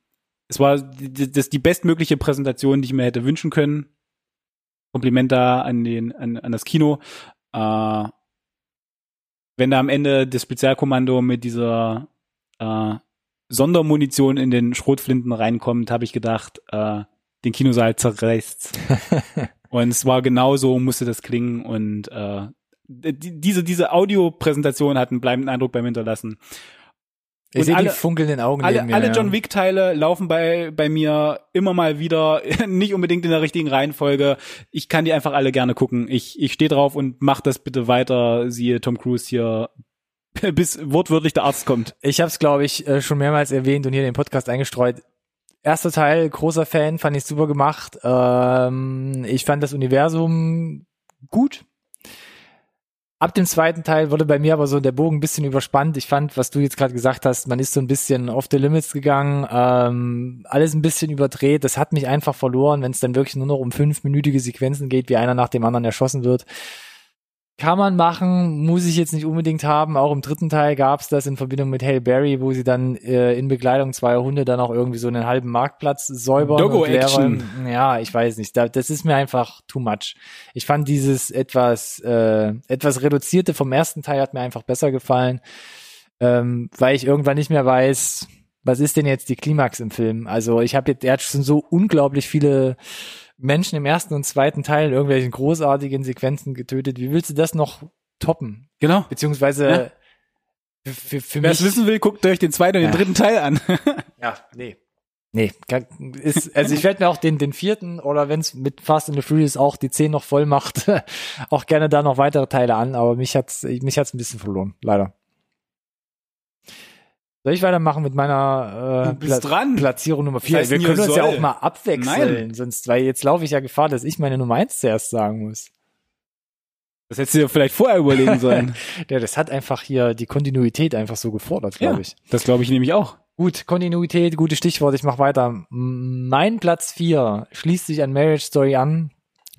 es war die, das die bestmögliche Präsentation, die ich mir hätte wünschen können. Kompliment da an den an, an das Kino. Äh, wenn da am Ende das Spezialkommando mit dieser äh, Sondermunition in den Schrotflinten reinkommt, habe ich gedacht, äh, den Kinosaal zerreißt. und es war genau so, musste das klingen und äh, die, diese diese Audiopräsentation hat einen bleibenden Eindruck beim hinterlassen. Ich sehe die funkelnden Augen Alle, mir. alle ja. John Wick Teile laufen bei bei mir immer mal wieder, nicht unbedingt in der richtigen Reihenfolge. Ich kann die einfach alle gerne gucken. Ich ich stehe drauf und mach das bitte weiter. Siehe Tom Cruise hier bis wortwörtlich der Arzt kommt. Ich habe es, glaube ich, äh, schon mehrmals erwähnt und hier in den Podcast eingestreut. Erster Teil, großer Fan, fand ich super gemacht. Ähm, ich fand das Universum gut. Ab dem zweiten Teil wurde bei mir aber so der Bogen ein bisschen überspannt. Ich fand, was du jetzt gerade gesagt hast, man ist so ein bisschen off the limits gegangen, ähm, alles ein bisschen überdreht. Das hat mich einfach verloren, wenn es dann wirklich nur noch um fünfminütige Sequenzen geht, wie einer nach dem anderen erschossen wird. Kann man machen, muss ich jetzt nicht unbedingt haben. Auch im dritten Teil gab's das in Verbindung mit Hail Berry, wo sie dann äh, in Begleitung zweier Hunde dann auch irgendwie so einen halben Marktplatz säubern. Leer Action. Ja, ich weiß nicht. Da, das ist mir einfach too much. Ich fand dieses etwas, äh, etwas reduzierte vom ersten Teil hat mir einfach besser gefallen, ähm, weil ich irgendwann nicht mehr weiß, was ist denn jetzt die Klimax im Film? Also ich habe jetzt, er hat schon so unglaublich viele Menschen im ersten und zweiten Teil in irgendwelchen großartigen Sequenzen getötet. Wie willst du das noch toppen? Genau. Beziehungsweise für, für, für Wer es wissen will, guckt euch den zweiten und den Ja. dritten Teil an. ja, nee. Nee, ist, also ich werde mir auch den, den vierten oder wenn es mit Fast and the Furious auch die zehn noch voll macht, auch gerne da noch weitere Teile an, aber mich hat's, mich hat's ein bisschen verloren, leider. Soll ich weitermachen mit meiner äh, bist dran. Platzierung Nummer vier? heißt Wir können uns ja auch mal abwechseln, Nein. sonst, weil jetzt laufe ich ja Gefahr, dass ich meine Nummer eins zuerst sagen muss. Das hättest du dir vielleicht vorher überlegen sollen. Ja, das hat einfach hier die Kontinuität einfach so gefordert, glaube ja, ich. das glaube ich nämlich auch. Gut, Kontinuität, gutes Stichwort, ich mache weiter. Mein Platz vier schließt sich an Marriage Story an.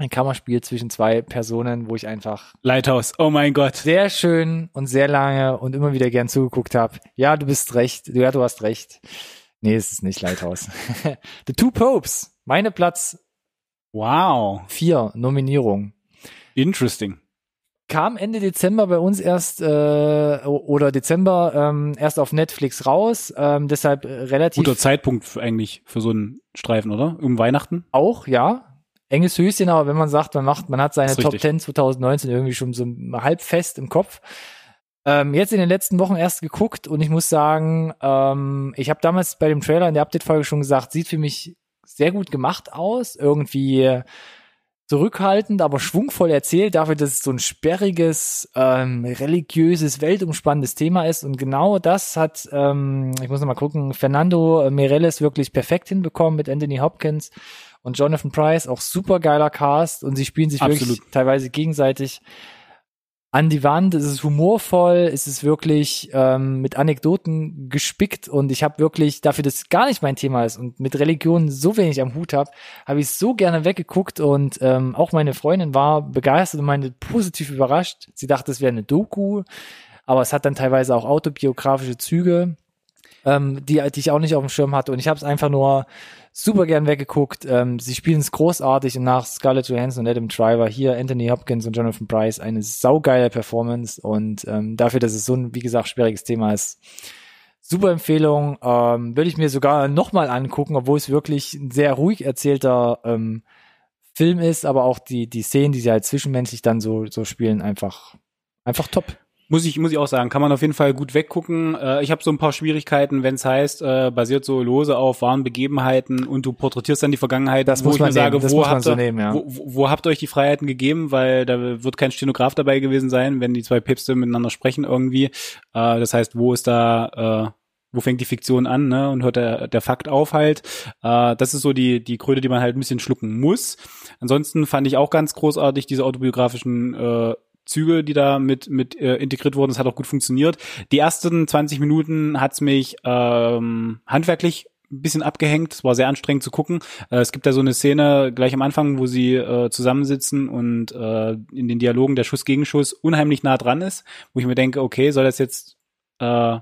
Ein Kammerspiel zwischen zwei Personen, wo ich einfach Lighthouse. Oh mein Gott. sehr schön und sehr lange und immer wieder gern zugeguckt habe. Ja, du bist recht. Ja, du hast recht. Nee, es ist nicht Lighthouse. The Two Popes. Meine Platz Wow. vier Nominierung. Interesting. Kam Ende Dezember bei uns erst äh, oder Dezember ähm, erst auf Netflix raus. Ähm, deshalb äh, relativ Guter Zeitpunkt eigentlich für so einen Streifen, oder? Um Weihnachten? auch, ja. Enges Höschen, aber wenn man sagt, man macht, man hat seine Top richtig. 10 2019 irgendwie schon so halb fest im Kopf. Ähm, jetzt in den letzten Wochen erst geguckt und ich muss sagen, ähm, ich habe damals bei dem Trailer in der Update-Folge schon gesagt, sieht für mich sehr gut gemacht aus, irgendwie zurückhaltend, aber schwungvoll erzählt, dafür, dass es so ein sperriges, ähm, religiöses, weltumspannendes Thema ist. Und genau das hat, ähm, ich muss noch mal gucken, Fernando Mireles wirklich perfekt hinbekommen mit Anthony Hopkins und Jonathan Price, auch super geiler Cast und sie spielen sich Absolut. wirklich teilweise gegenseitig an die Wand. Es ist humorvoll, es ist wirklich ähm, mit Anekdoten gespickt und ich habe wirklich, dafür, dass es gar nicht mein Thema ist und mit Religion so wenig am Hut habe, habe ich so gerne weggeguckt und ähm, auch meine Freundin war begeistert und meinte positiv überrascht. Sie dachte, es wäre eine Doku, aber es hat dann teilweise auch autobiografische Züge, ähm, die, die ich auch nicht auf dem Schirm hatte und ich habe es einfach nur super gern weggeguckt. Ähm, sie spielen es großartig und nach Scarlett Johansson und Adam Driver hier Anthony Hopkins und Jonathan Price eine saugeile Performance und ähm, dafür, dass es so ein, wie gesagt, schwieriges Thema ist. Super Empfehlung, ähm, würde ich mir sogar nochmal angucken, obwohl es wirklich ein sehr ruhig erzählter ähm, Film ist, aber auch die, die Szenen, die sie halt zwischenmenschlich dann so, so spielen, einfach, einfach top. Muss ich, muss ich auch sagen, kann man auf jeden Fall gut weggucken. Äh, ich habe so ein paar Schwierigkeiten, wenn es heißt, äh, basiert so lose auf wahren Begebenheiten und du porträtierst dann die Vergangenheit, Das wo muss ich man mir sage, wo habt, so ihr, nehmen, ja. wo, wo, habt ihr euch die Freiheiten gegeben, weil da wird kein Stenograf dabei gewesen sein, wenn die zwei Päpste miteinander sprechen irgendwie. Äh, das heißt, wo ist da, äh, wo fängt die Fiktion an, ne? Und hört der, der Fakt auf halt. Äh, das ist so die, die Kröte, die man halt ein bisschen schlucken muss. Ansonsten fand ich auch ganz großartig diese autobiografischen äh, Züge, die da mit, mit äh, integriert wurden. Das hat auch gut funktioniert. Die ersten 20 Minuten hat's mich ähm, handwerklich ein bisschen abgehängt. Es war sehr anstrengend zu gucken. Äh, es gibt da so eine Szene gleich am Anfang, wo sie äh, zusammensitzen und äh, in den Dialogen der Schuss gegen Schuss unheimlich nah dran ist, wo ich mir denke, okay, soll das jetzt äh,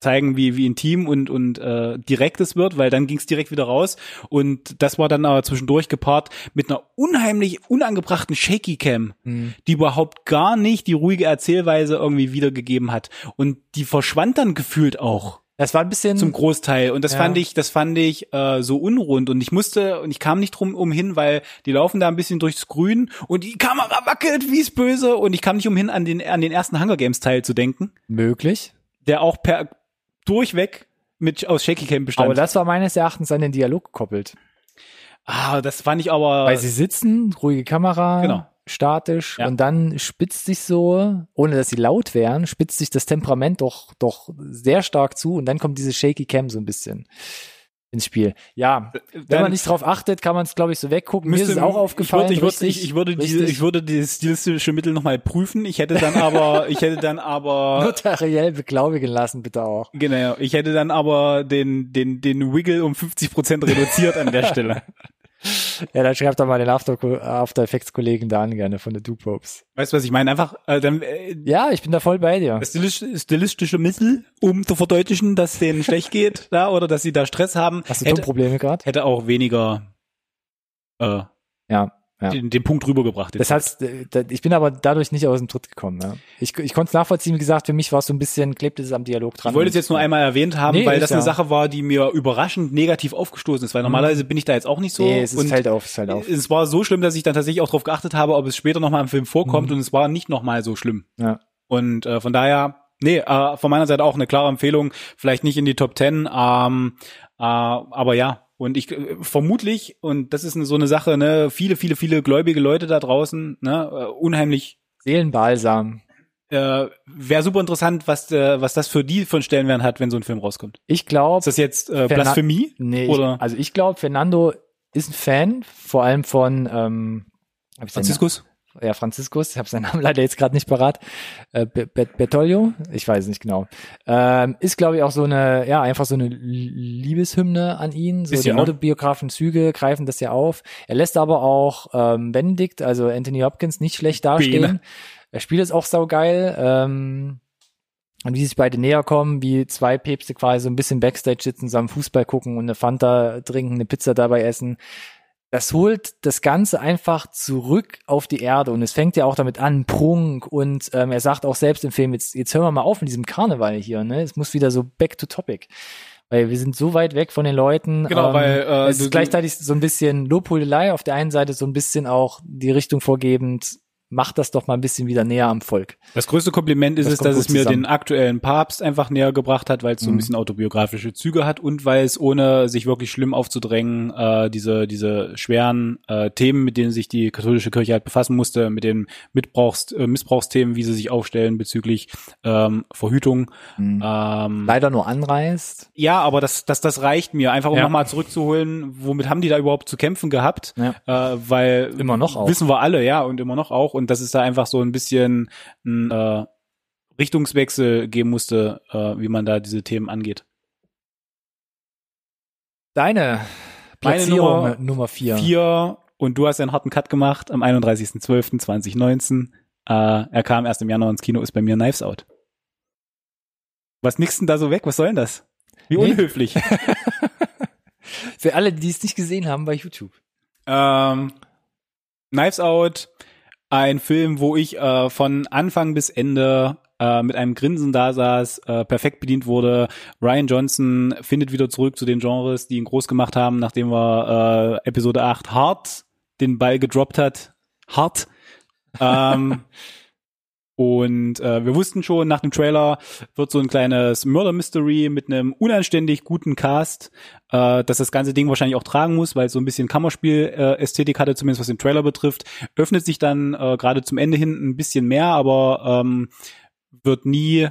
zeigen, wie, wie intim und, und äh, direkt es wird, weil dann ging es direkt wieder raus. Und das war dann aber zwischendurch gepaart mit einer unheimlich unangebrachten Shaky Cam, Mhm. die überhaupt gar nicht die ruhige Erzählweise irgendwie wiedergegeben hat. Und die verschwand dann gefühlt auch Das war ein bisschen, zum Großteil. Und das Ja. fand ich, das fand ich äh, so unrund. Und ich musste, und ich kam nicht drum umhin, weil die laufen da ein bisschen durchs Grün und die Kamera wackelt, wie es böse. Und ich kam nicht umhin, an den, an den ersten Hunger Games Teil zu denken, möglich. der auch per durchweg mit aus Shaky Cam bestand. Aber das war meines Erachtens an den Dialog gekoppelt. ah, das fand ich aber. Weil sie sitzen, ruhige Kamera, Genau. statisch Ja. und dann spitzt sich so, ohne dass sie laut wären, spitzt sich das Temperament doch, doch sehr stark zu und dann kommt diese Shaky Cam so ein bisschen ins Spiel. Ja, wenn Dann- man nicht drauf achtet, kann man es glaube ich so weggucken. Mir ist es müsste- auch aufgefallen. Ich würde, ich würde, richtig, ich, ich würde, diese, ich würde dieses stilistische Mittel nochmal prüfen. Ich hätte dann aber, ich hätte dann aber, notariell beglaubigen lassen, bitte auch. genau, ich hätte dann aber den, den, den Wiggle um 50 Prozent reduziert an der Stelle. Ja, dann schreibt doch mal den After, After Effects Kollegen da an, gerne von der Dupopes. Weißt du, was ich meine? Einfach, äh, dann, äh, Ja, ich bin da voll bei dir. stilistische Mittel, um zu verdeutlichen, dass denen schlecht geht, da, oder dass sie da Stress haben, Hast du hätte, Tonprobleme gerade? hätte auch weniger, äh, Ja. Ja. den, den Punkt rübergebracht. Das heißt, äh, ich bin aber dadurch nicht aus dem Tritt gekommen. Ja. Ich, ich konnte es nachvollziehen, wie gesagt, für mich war es so ein bisschen, klebte es am Dialog dran. Ich wollte es jetzt nur einmal erwähnt haben, Nee, weil das eine ja- Sache war, die mir überraschend negativ aufgestoßen ist, weil normalerweise bin ich da jetzt auch nicht so. Nee, es ist, fällt auf, es fällt auf. es war so schlimm, dass ich dann tatsächlich auch darauf geachtet habe, ob es später nochmal im Film vorkommt Mhm. und es war nicht nochmal so schlimm. Ja. Und äh, von daher, nee, äh, von meiner Seite auch eine klare Empfehlung, vielleicht nicht in die Top Ten, ähm, äh, aber ja. Und ich vermutlich, und das ist so eine Sache, ne, viele, viele, viele gläubige Leute da draußen, ne, äh, unheimlich Seelenbalsam. äh, wäre super interessant, was äh, was das für die für einen Stellenwert hat, wenn so ein Film rauskommt. Ich glaube, Ist das jetzt äh, Blasphemie? nee, oder- ich, also ich glaube, Fernando ist ein Fan, vor allem von ähm, Franziskus? Ja, Franziskus, ich habe seinen Namen leider jetzt gerade nicht parat. Äh, Be- Be- Bertoglio, ich weiß nicht genau. Ähm, ist, glaube ich, auch so eine, ja, einfach so eine Liebeshymne an ihn. So Bisschen, die ne? autobiografischen Züge greifen das ja auf. Er lässt aber auch ähm, Benedict, also Anthony Hopkins, nicht schlecht dastehen. Bene. Er spielt es auch saugeil. Ähm, und wie sich beide näher kommen, wie zwei Päpste quasi so ein bisschen Backstage sitzen, zusammen Fußball gucken und eine Fanta trinken, eine Pizza dabei essen. Das holt das Ganze einfach zurück auf die Erde und es fängt ja auch damit an, Prunk und ähm, er sagt auch selbst im Film, jetzt, jetzt hören wir mal auf mit diesem Karneval hier, ne? Es muss wieder so back to topic. Weil wir sind so weit weg von den Leuten. Genau, ähm, weil, äh, es ist gleichzeitig so ein bisschen Lobhudelei, auf der einen Seite so ein bisschen auch die Richtung vorgebend, macht das doch mal ein bisschen wieder näher am Volk. Das größte Kompliment ist Das es, dass es mir zusammen. den aktuellen Papst einfach näher gebracht hat, weil es so ein Mhm. bisschen autobiografische Züge hat und weil es ohne sich wirklich schlimm aufzudrängen äh, diese diese schweren äh, Themen, mit denen sich die katholische Kirche halt befassen musste, mit den Mitbrauchs äh, Missbrauchsthemen, wie sie sich aufstellen bezüglich ähm, Verhütung. Mhm. Ähm, Leider nur anreißt. ja, aber das, das, das reicht mir, einfach um Ja. nochmal zurückzuholen, womit haben die da überhaupt zu kämpfen gehabt? Ja. Äh, weil Immer noch auch. wissen wir alle, ja, und immer noch auch. Und dass es da einfach so ein bisschen ein äh, Richtungswechsel geben musste, äh, wie man da diese Themen angeht. Deine Meine Platzierung Nummer Nummer, Nummer vier. Vier, und du hast einen harten Cut gemacht am 31.12.2019. Äh, er kam erst im Januar ins Kino, ist bei mir Knives Out. Was nix denn da so weg? Was soll denn das? Wie Nee. unhöflich. Für alle, die es nicht gesehen haben bei YouTube. Ähm, Knives Out, ein Film, wo ich äh, von Anfang bis Ende äh, mit einem Grinsen da saß, äh, perfekt bedient wurde. Ryan Johnson findet wieder zurück zu den Genres, die ihn groß gemacht haben, nachdem er äh, Episode 8 hart den Ball gedroppt hat. Hart. Ähm, und äh, wir wussten schon, nach dem Trailer wird so ein kleines Murder Mystery mit einem unanständig guten Cast, äh, dass das ganze Ding wahrscheinlich auch tragen muss, weil es so ein bisschen Kammerspiel-Ästhetik hatte, zumindest was den Trailer betrifft. Öffnet sich dann äh, gerade zum Ende hin ein bisschen mehr, aber ähm, wird nie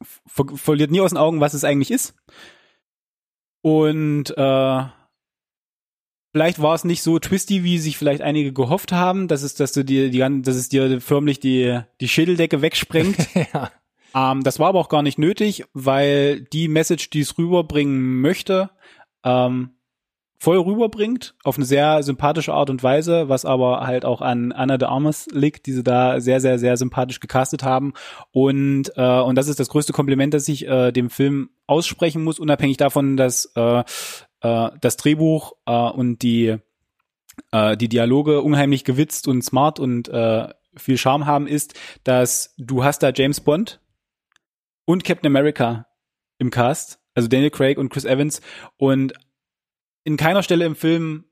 ver verliert nie aus den Augen, was es eigentlich ist. Und äh, vielleicht war es nicht so twisty, wie sich vielleicht einige gehofft haben, dass es, dass du dir die, dass es dir förmlich die die Schädeldecke wegsprengt. ja. Ähm, das war aber auch gar nicht nötig, weil die Message, die es rüberbringen möchte, ähm, voll rüberbringt, auf eine sehr sympathische Art und Weise, was aber halt auch an Anna de Armas liegt, die sie da sehr, sehr, sehr sympathisch gecastet haben. Und, äh, und das ist das größte Kompliment, das ich äh, dem Film aussprechen muss, unabhängig davon, dass äh, äh, das Drehbuch äh, und die, äh, die Dialoge unheimlich gewitzt und smart und äh, viel Charme haben, ist, dass du hast da James Bond und Captain America im Cast, also Daniel Craig und Chris Evans. Und in keiner Stelle im Film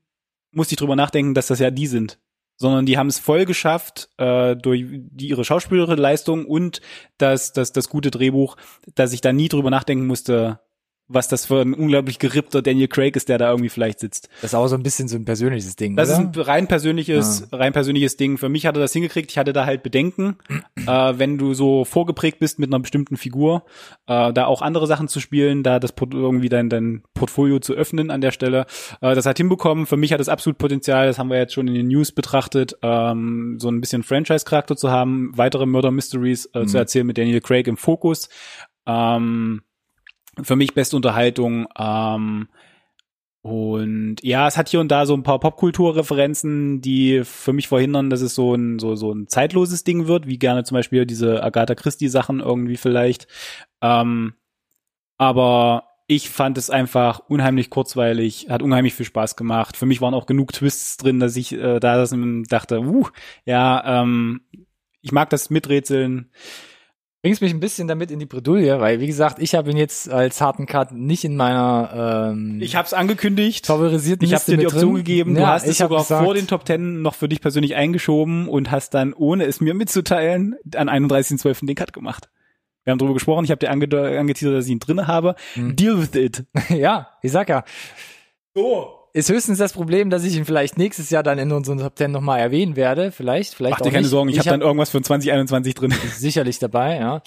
musste ich drüber nachdenken, dass das ja die sind, sondern die haben es voll geschafft äh, durch die, ihre schauspielerische Leistung und das, das, das gute Drehbuch, dass ich da nie drüber nachdenken musste, was das für ein unglaublich gerippter Daniel Craig ist, der da irgendwie vielleicht sitzt. Das ist auch so ein bisschen so ein persönliches Ding. Das oder? ist ein rein persönliches, rein persönliches Ding. Für mich hat er das hingekriegt. Ich hatte da halt Bedenken, äh, wenn du so vorgeprägt bist mit einer bestimmten Figur, äh, da auch andere Sachen zu spielen, da das Port- irgendwie dein, dein Portfolio zu öffnen an der Stelle. Äh, das hat hinbekommen. Für mich hat es absolut Potenzial. Das haben wir jetzt schon in den News betrachtet, ähm, so ein bisschen Franchise-Charakter zu haben, weitere Murder Mysteries äh, zu erzählen mit Daniel Craig im Fokus. Ähm, für mich beste Unterhaltung. Ähm, und ja, es hat hier und da so ein paar Popkulturreferenzen, die für mich verhindern, dass es so ein, so, so ein zeitloses Ding wird, wie gerne zum Beispiel diese Agatha Christie-Sachen irgendwie vielleicht. Ähm, aber ich fand es einfach unheimlich kurzweilig, hat unheimlich viel Spaß gemacht. Für mich waren auch genug Twists drin, dass ich äh, da dachte, uh, ja, ähm, ich mag das Miträtseln. Bringst mich ein bisschen damit in die Bredouille, weil wie gesagt, ich habe ihn jetzt als harten Cut nicht in meiner ähm, Ich habe es angekündigt. favorisierten Ich habe dir die Option drin. gegeben, du Ja, hast es sogar gesagt, vor den Top Ten noch für dich persönlich eingeschoben und hast dann, ohne es mir mitzuteilen, an 31.12. den Cut gemacht. Wir haben darüber gesprochen, ich habe dir ange angeteasert, dass ich ihn drinne habe. Hm. Deal with it. ja, ich sag ja, So. Ist höchstens das Problem, dass ich ihn vielleicht nächstes Jahr dann in unseren Top Ten nochmal erwähnen werde. Vielleicht, vielleicht Mach dir keine nicht. Sorgen, ich, ich habe dann irgendwas für 2021 drin. sicherlich dabei, ja.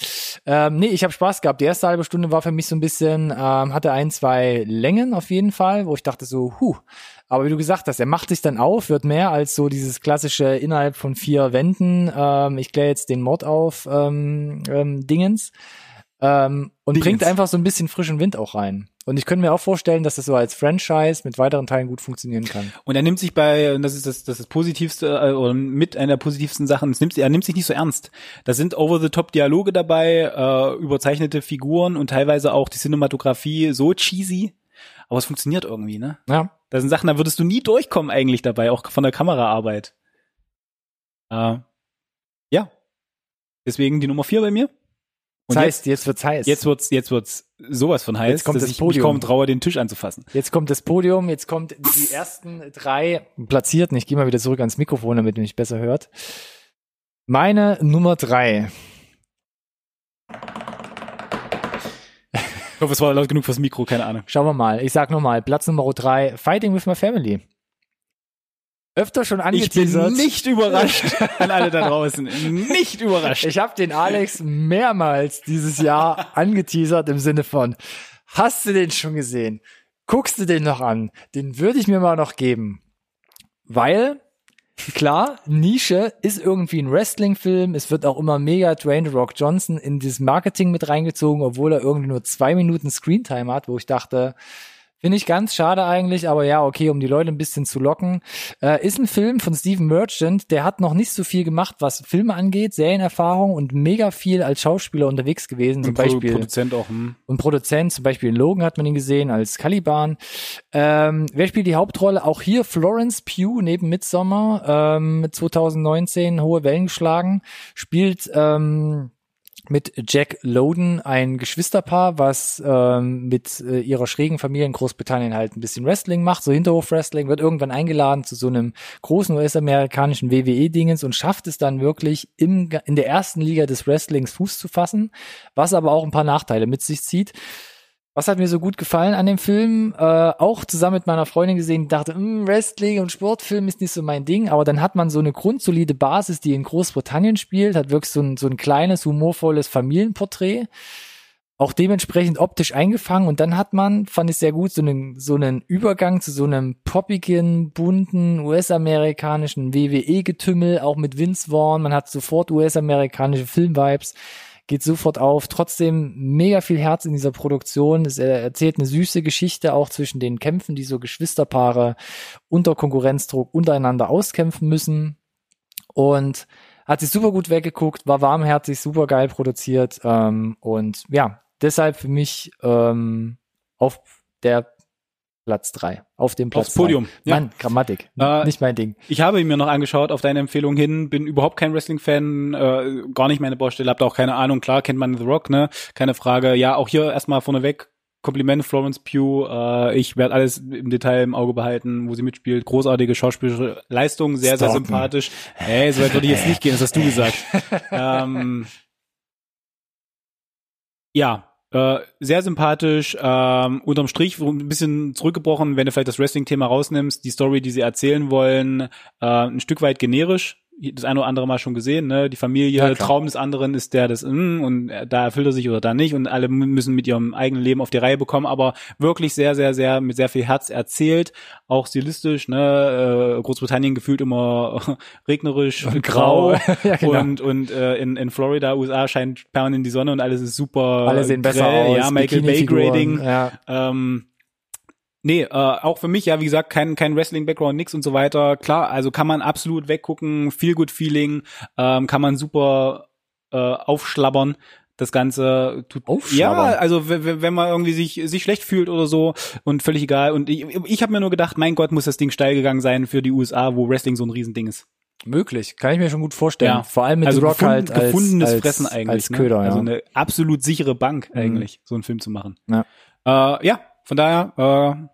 Ähm, nee, ich habe Spaß gehabt. Die erste halbe Stunde war für mich so ein bisschen, ähm, hatte ein, zwei Längen auf jeden Fall, wo ich dachte so, huh. Aber wie du gesagt hast, er macht sich dann auf, wird mehr als so dieses klassische innerhalb von vier Wänden, ähm, ich kläre jetzt den Mord auf, ähm, ähm, Dingens. Ähm, und Dingens. bringt einfach so ein bisschen frischen Wind auch rein. Und ich könnte mir auch vorstellen, dass das so als Franchise mit weiteren Teilen gut funktionieren kann. Und er nimmt sich bei, und das ist das, das, ist das Positivste, äh, oder mit einer der positivsten Sachen, es nimmt, er nimmt sich nicht so ernst. Da sind over-the-top-Dialoge dabei, äh, überzeichnete Figuren und teilweise auch die Cinematografie so cheesy, aber es funktioniert irgendwie, ne? Ja, Das sind Sachen, da würdest du nie durchkommen eigentlich dabei, auch von der Kameraarbeit. Äh, ja. Deswegen die Nummer vier bei mir. Und das heißt, jetzt wird's heiß. Jetzt wird's, jetzt wird's sowas von heiß, Jetzt kommt dass das ich mich Podium. kaum traue, den Tisch anzufassen. Jetzt kommt das Podium, jetzt kommt die ersten drei Platzierten. Ich gehe mal wieder zurück ans Mikrofon, damit ihr mich besser hört. Meine Nummer drei. Ich hoffe, es war laut genug fürs Mikro, keine Ahnung. Schauen wir mal. Ich sag nochmal, Platz Nummer drei, Fighting with my Family. Öfter schon Ich bin angeteasert. nicht überrascht an alle da draußen. Nicht überrascht. Ich habe den Alex mehrmals dieses Jahr angeteasert im Sinne von, hast du den schon gesehen? Guckst du den noch an? Den würde ich mir mal noch geben. Weil, klar, Nische ist irgendwie ein Wrestling-Film. Es wird auch immer mega Dwayne Rock Johnson in dieses Marketing mit reingezogen, obwohl er irgendwie nur zwei Minuten Screentime hat, wo ich dachte, Finde ich ganz schade eigentlich, aber ja, okay, um die Leute ein bisschen zu locken. Äh, ist ein Film von Steven Merchant, der hat noch nicht so viel gemacht, was Filme angeht, Serienerfahrung und mega viel als Schauspieler unterwegs gewesen, zum Pro- Beispiel. Produzent auch. Hm. und Produzent, zum Beispiel in Logan hat man ihn gesehen als Caliban. Ähm, wer spielt die Hauptrolle? Auch hier Florence Pugh neben Midsommar, ähm, 2019 hohe Wellen geschlagen, spielt ähm, mit Jack Loden ein Geschwisterpaar, was ähm, mit äh, ihrer schrägen Familie in Großbritannien halt ein bisschen Wrestling macht, so Hinterhof-Wrestling, wird irgendwann eingeladen zu so einem großen US-amerikanischen WWE-Dingens und schafft es dann wirklich im, in der ersten Liga des Wrestlings Fuß zu fassen, was aber auch ein paar Nachteile mit sich zieht. Was hat mir so gut gefallen an dem Film? Äh, auch zusammen mit meiner Freundin gesehen, dachte, "Hm, Wrestling und Sportfilm ist nicht so mein Ding, aber dann hat man so eine grundsolide Basis, die in Großbritannien spielt, hat wirklich so ein, so ein kleines, humorvolles Familienporträt, auch dementsprechend optisch eingefangen. Und dann hat man, fand ich sehr gut, so einen, so einen Übergang zu so einem poppigen, bunten, US-amerikanischen WWE-Getümmel, auch mit Vince Vaughn, man hat sofort US-amerikanische Filmvibes geht sofort auf. Trotzdem mega viel Herz in dieser Produktion. Es äh, erzählt eine süße Geschichte auch zwischen den Kämpfen, die so Geschwisterpaare unter Konkurrenzdruck untereinander auskämpfen müssen. Und hat sich super gut weggeguckt, war warmherzig, super geil produziert. Ähm, und ja, deshalb für mich ähm, auf der Platz drei, auf dem Platz Aufs Podium, drei. ja. Mann, Grammatik, Äh, nicht mein Ding. Ich habe ihn mir noch angeschaut auf deine Empfehlung hin, bin überhaupt kein Wrestling-Fan, äh, gar nicht meine Baustelle, habt auch keine Ahnung, klar kennt man The Rock, ne? Keine Frage. Ja, auch hier erstmal vorneweg, Kompliment Florence Pugh, äh, ich werde alles im Detail im Auge behalten, wo sie mitspielt. Großartige schauspielerische Leistung, sehr, sehr Stalken. sympathisch. Hey, so weit würde ich jetzt nicht gehen, das hast du gesagt. ähm, ja, äh, sehr sympathisch, ähm, unterm Strich ein bisschen zurückgebrochen, wenn du vielleicht das Wrestling-Thema rausnimmst, die Story, die sie erzählen wollen, äh, ein Stück weit generisch, das eine oder andere Mal schon gesehen, ne? Die Familie, Ja. Traum des anderen ist der des mm, und da erfüllt er sich oder da nicht und alle müssen mit ihrem eigenen Leben auf die Reihe bekommen, aber wirklich sehr, sehr, sehr mit sehr viel Herz erzählt, auch stilistisch, ne? Äh, Großbritannien gefühlt immer regnerisch und grau, ja, genau. und und äh, in, in Florida, USA scheint permanent die Sonne und alles ist super. Alle sehen besser grell, aus. Ja, Michael Bay Grading. Ja. Ähm, nee, äh, auch für mich, ja, wie gesagt, kein, kein Wrestling-Background, nix und so weiter. Klar, also kann man absolut weggucken, viel good Feeling, ähm, kann man super äh, aufschlabbern. Das Ganze tut ja, also wenn man irgendwie sich sich schlecht fühlt oder so und völlig egal. Und ich, ich habe mir nur gedacht, mein Gott, muss das Ding steil gegangen sein für die USA, wo Wrestling so ein Riesending ist. Möglich, kann ich mir schon gut vorstellen. Ja. Vor allem mit also Rock halt als, gefundenes als, Fressen eigentlich. als ne? Köder, ja. Also eine absolut sichere Bank Mhm. eigentlich, so einen Film zu machen. Ja. Äh, ja, von daher äh,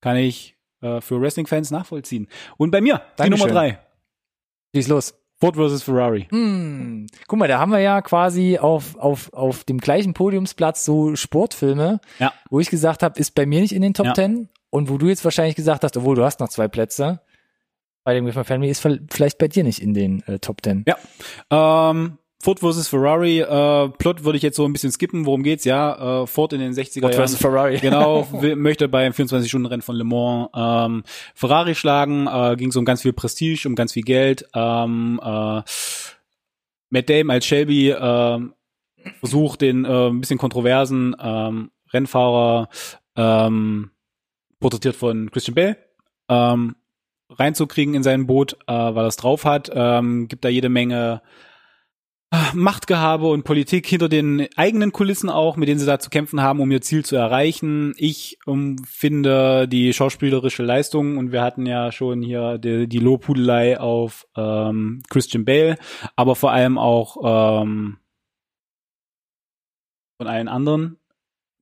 kann ich äh, für Wrestling-Fans nachvollziehen. Und bei mir, die. Nummer drei, Schieß los. Ford vs. Ferrari. Hm. Guck mal, da haben wir ja quasi auf, auf, auf dem gleichen Podiumsplatz so Sportfilme, Ja. wo ich gesagt habe, ist bei mir nicht in den Top Ja. Ten und wo du jetzt wahrscheinlich gesagt hast, obwohl du hast noch zwei Plätze, bei dem My Family ist vielleicht bei dir nicht in den äh, Top Ten. Ja. Ähm, Ford vs. Ferrari, äh, Plot würde ich jetzt so ein bisschen skippen. Worum geht's? Ja, äh, Ford in den 60er Ford Jahren. versus Ferrari. Genau, will, möchte beim 24-Stunden-Rennen von Le Mans ähm, Ferrari schlagen. Äh, ging so um ganz viel Prestige, um ganz viel Geld. Ähm, äh, Matt Damon als Shelby ähm, versucht den äh, ein bisschen kontroversen ähm, Rennfahrer, ähm, porträtiert von Christian Bale, ähm, reinzukriegen in sein Boot, äh, weil er es drauf hat. Ähm, gibt da jede Menge äh, Machtgehabe und Politik hinter den eigenen Kulissen auch, mit denen sie da zu kämpfen haben, um ihr Ziel zu erreichen. Ich um, finde die schauspielerische Leistung und wir hatten ja schon hier die, die Lobhudelei auf ähm, Christian Bale, aber vor allem auch ähm, von allen anderen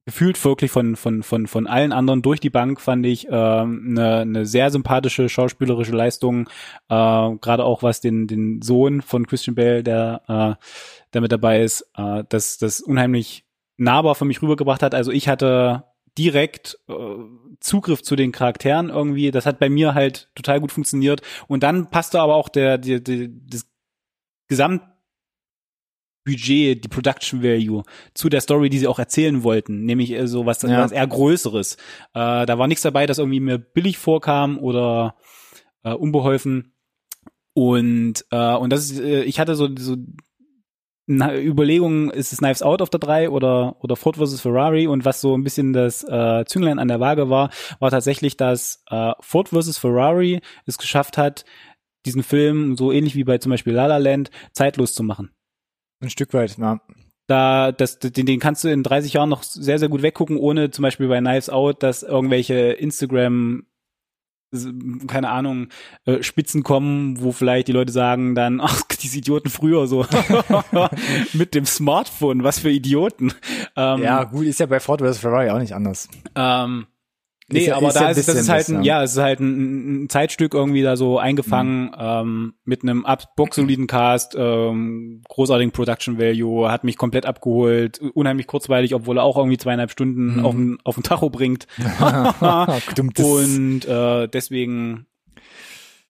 gefühlt wirklich von von von von allen anderen durch die Bank fand ich ähm, eine, eine sehr sympathische schauspielerische Leistung äh, gerade auch was den den Sohn von Christian Bale der äh, der mit dabei ist äh, das das unheimlich nahbar für mich rübergebracht hat. Also ich hatte direkt äh, Zugriff zu den Charakteren irgendwie. Das hat bei mir halt total gut funktioniert. Und dann passte aber auch der, der, der das Gesamt Budget, die Production Value zu der Story, die sie auch erzählen wollten, nämlich äh, so was, ja. was eher Größeres. Äh, da war nichts dabei, das irgendwie mir billig vorkam oder äh, unbeholfen. Und äh, und das ist, äh, ich hatte so so eine Überlegung, ist es Knives Out auf der 3 oder oder Ford vs Ferrari und was so ein bisschen das äh, Zünglein an der Waage war, war tatsächlich, dass äh, Ford vs Ferrari es geschafft hat, diesen Film so ähnlich wie bei zum Beispiel La La Land zeitlos zu machen. Ein Stück weit, ja. Da, das, den, den kannst du in 30 Jahren noch sehr, sehr gut weggucken, ohne zum Beispiel bei Knives Out, dass irgendwelche Instagram keine Ahnung, äh, Spitzen kommen, wo vielleicht die Leute sagen dann, ach, diese Idioten früher so mit dem Smartphone, was für Idioten. Ähm, ja, gut, ist ja bei Ford vs. Ferrari auch nicht anders. Ähm, Nee, ist, aber ist da ist, das ist halt ein, ja, es ist halt ein, ein Zeitstück irgendwie da so eingefangen mhm. ähm, mit einem boxsoliden Cast, ähm, großartigen Production Value, hat mich komplett abgeholt, unheimlich kurzweilig, obwohl er auch irgendwie zweieinhalb Stunden mhm. auf, den, auf den Tacho bringt. Und äh, deswegen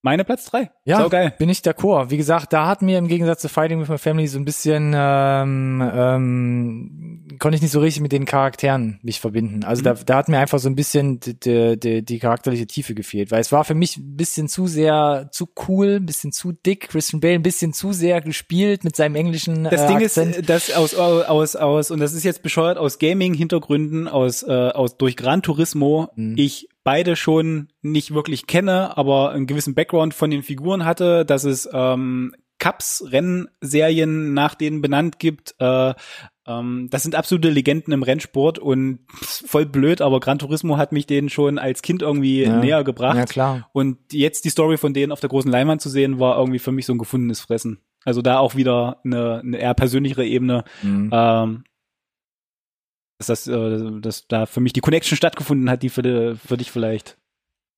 meine Platz drei. Ja, so geil. bin ich d'accord. Wie gesagt, da hat mir im Gegensatz zu Fighting with My Family so ein bisschen ähm, ähm, konnte ich nicht so richtig mit den Charakteren mich verbinden. Also mhm. da, da hat mir einfach so ein bisschen die, die, die, charakterliche Tiefe gefehlt, weil es war für mich ein bisschen zu sehr zu cool, ein bisschen zu dick. Christian Bale ein bisschen zu sehr gespielt mit seinem englischen Das äh, Ding Akzent. ist, dass aus aus aus und das ist jetzt bescheuert aus Gaming-Hintergründen, aus äh, aus durch Gran Turismo mhm. ich beide schon nicht wirklich kenne, aber einen gewissen Background von den Figuren hatte, dass es ähm, Cups-Rennserien nach denen benannt gibt. Äh, ähm, das sind absolute Legenden im Rennsport und voll blöd, aber Gran Turismo hat mich denen schon als Kind irgendwie ja. näher gebracht. Ja, klar. Und jetzt die Story von denen auf der großen Leinwand zu sehen, war irgendwie für mich so ein gefundenes Fressen. Also da auch wieder eine, eine eher persönlichere Ebene. Mhm. Ähm, dass, das, äh, dass da für mich die Connection stattgefunden hat, die für, für dich vielleicht.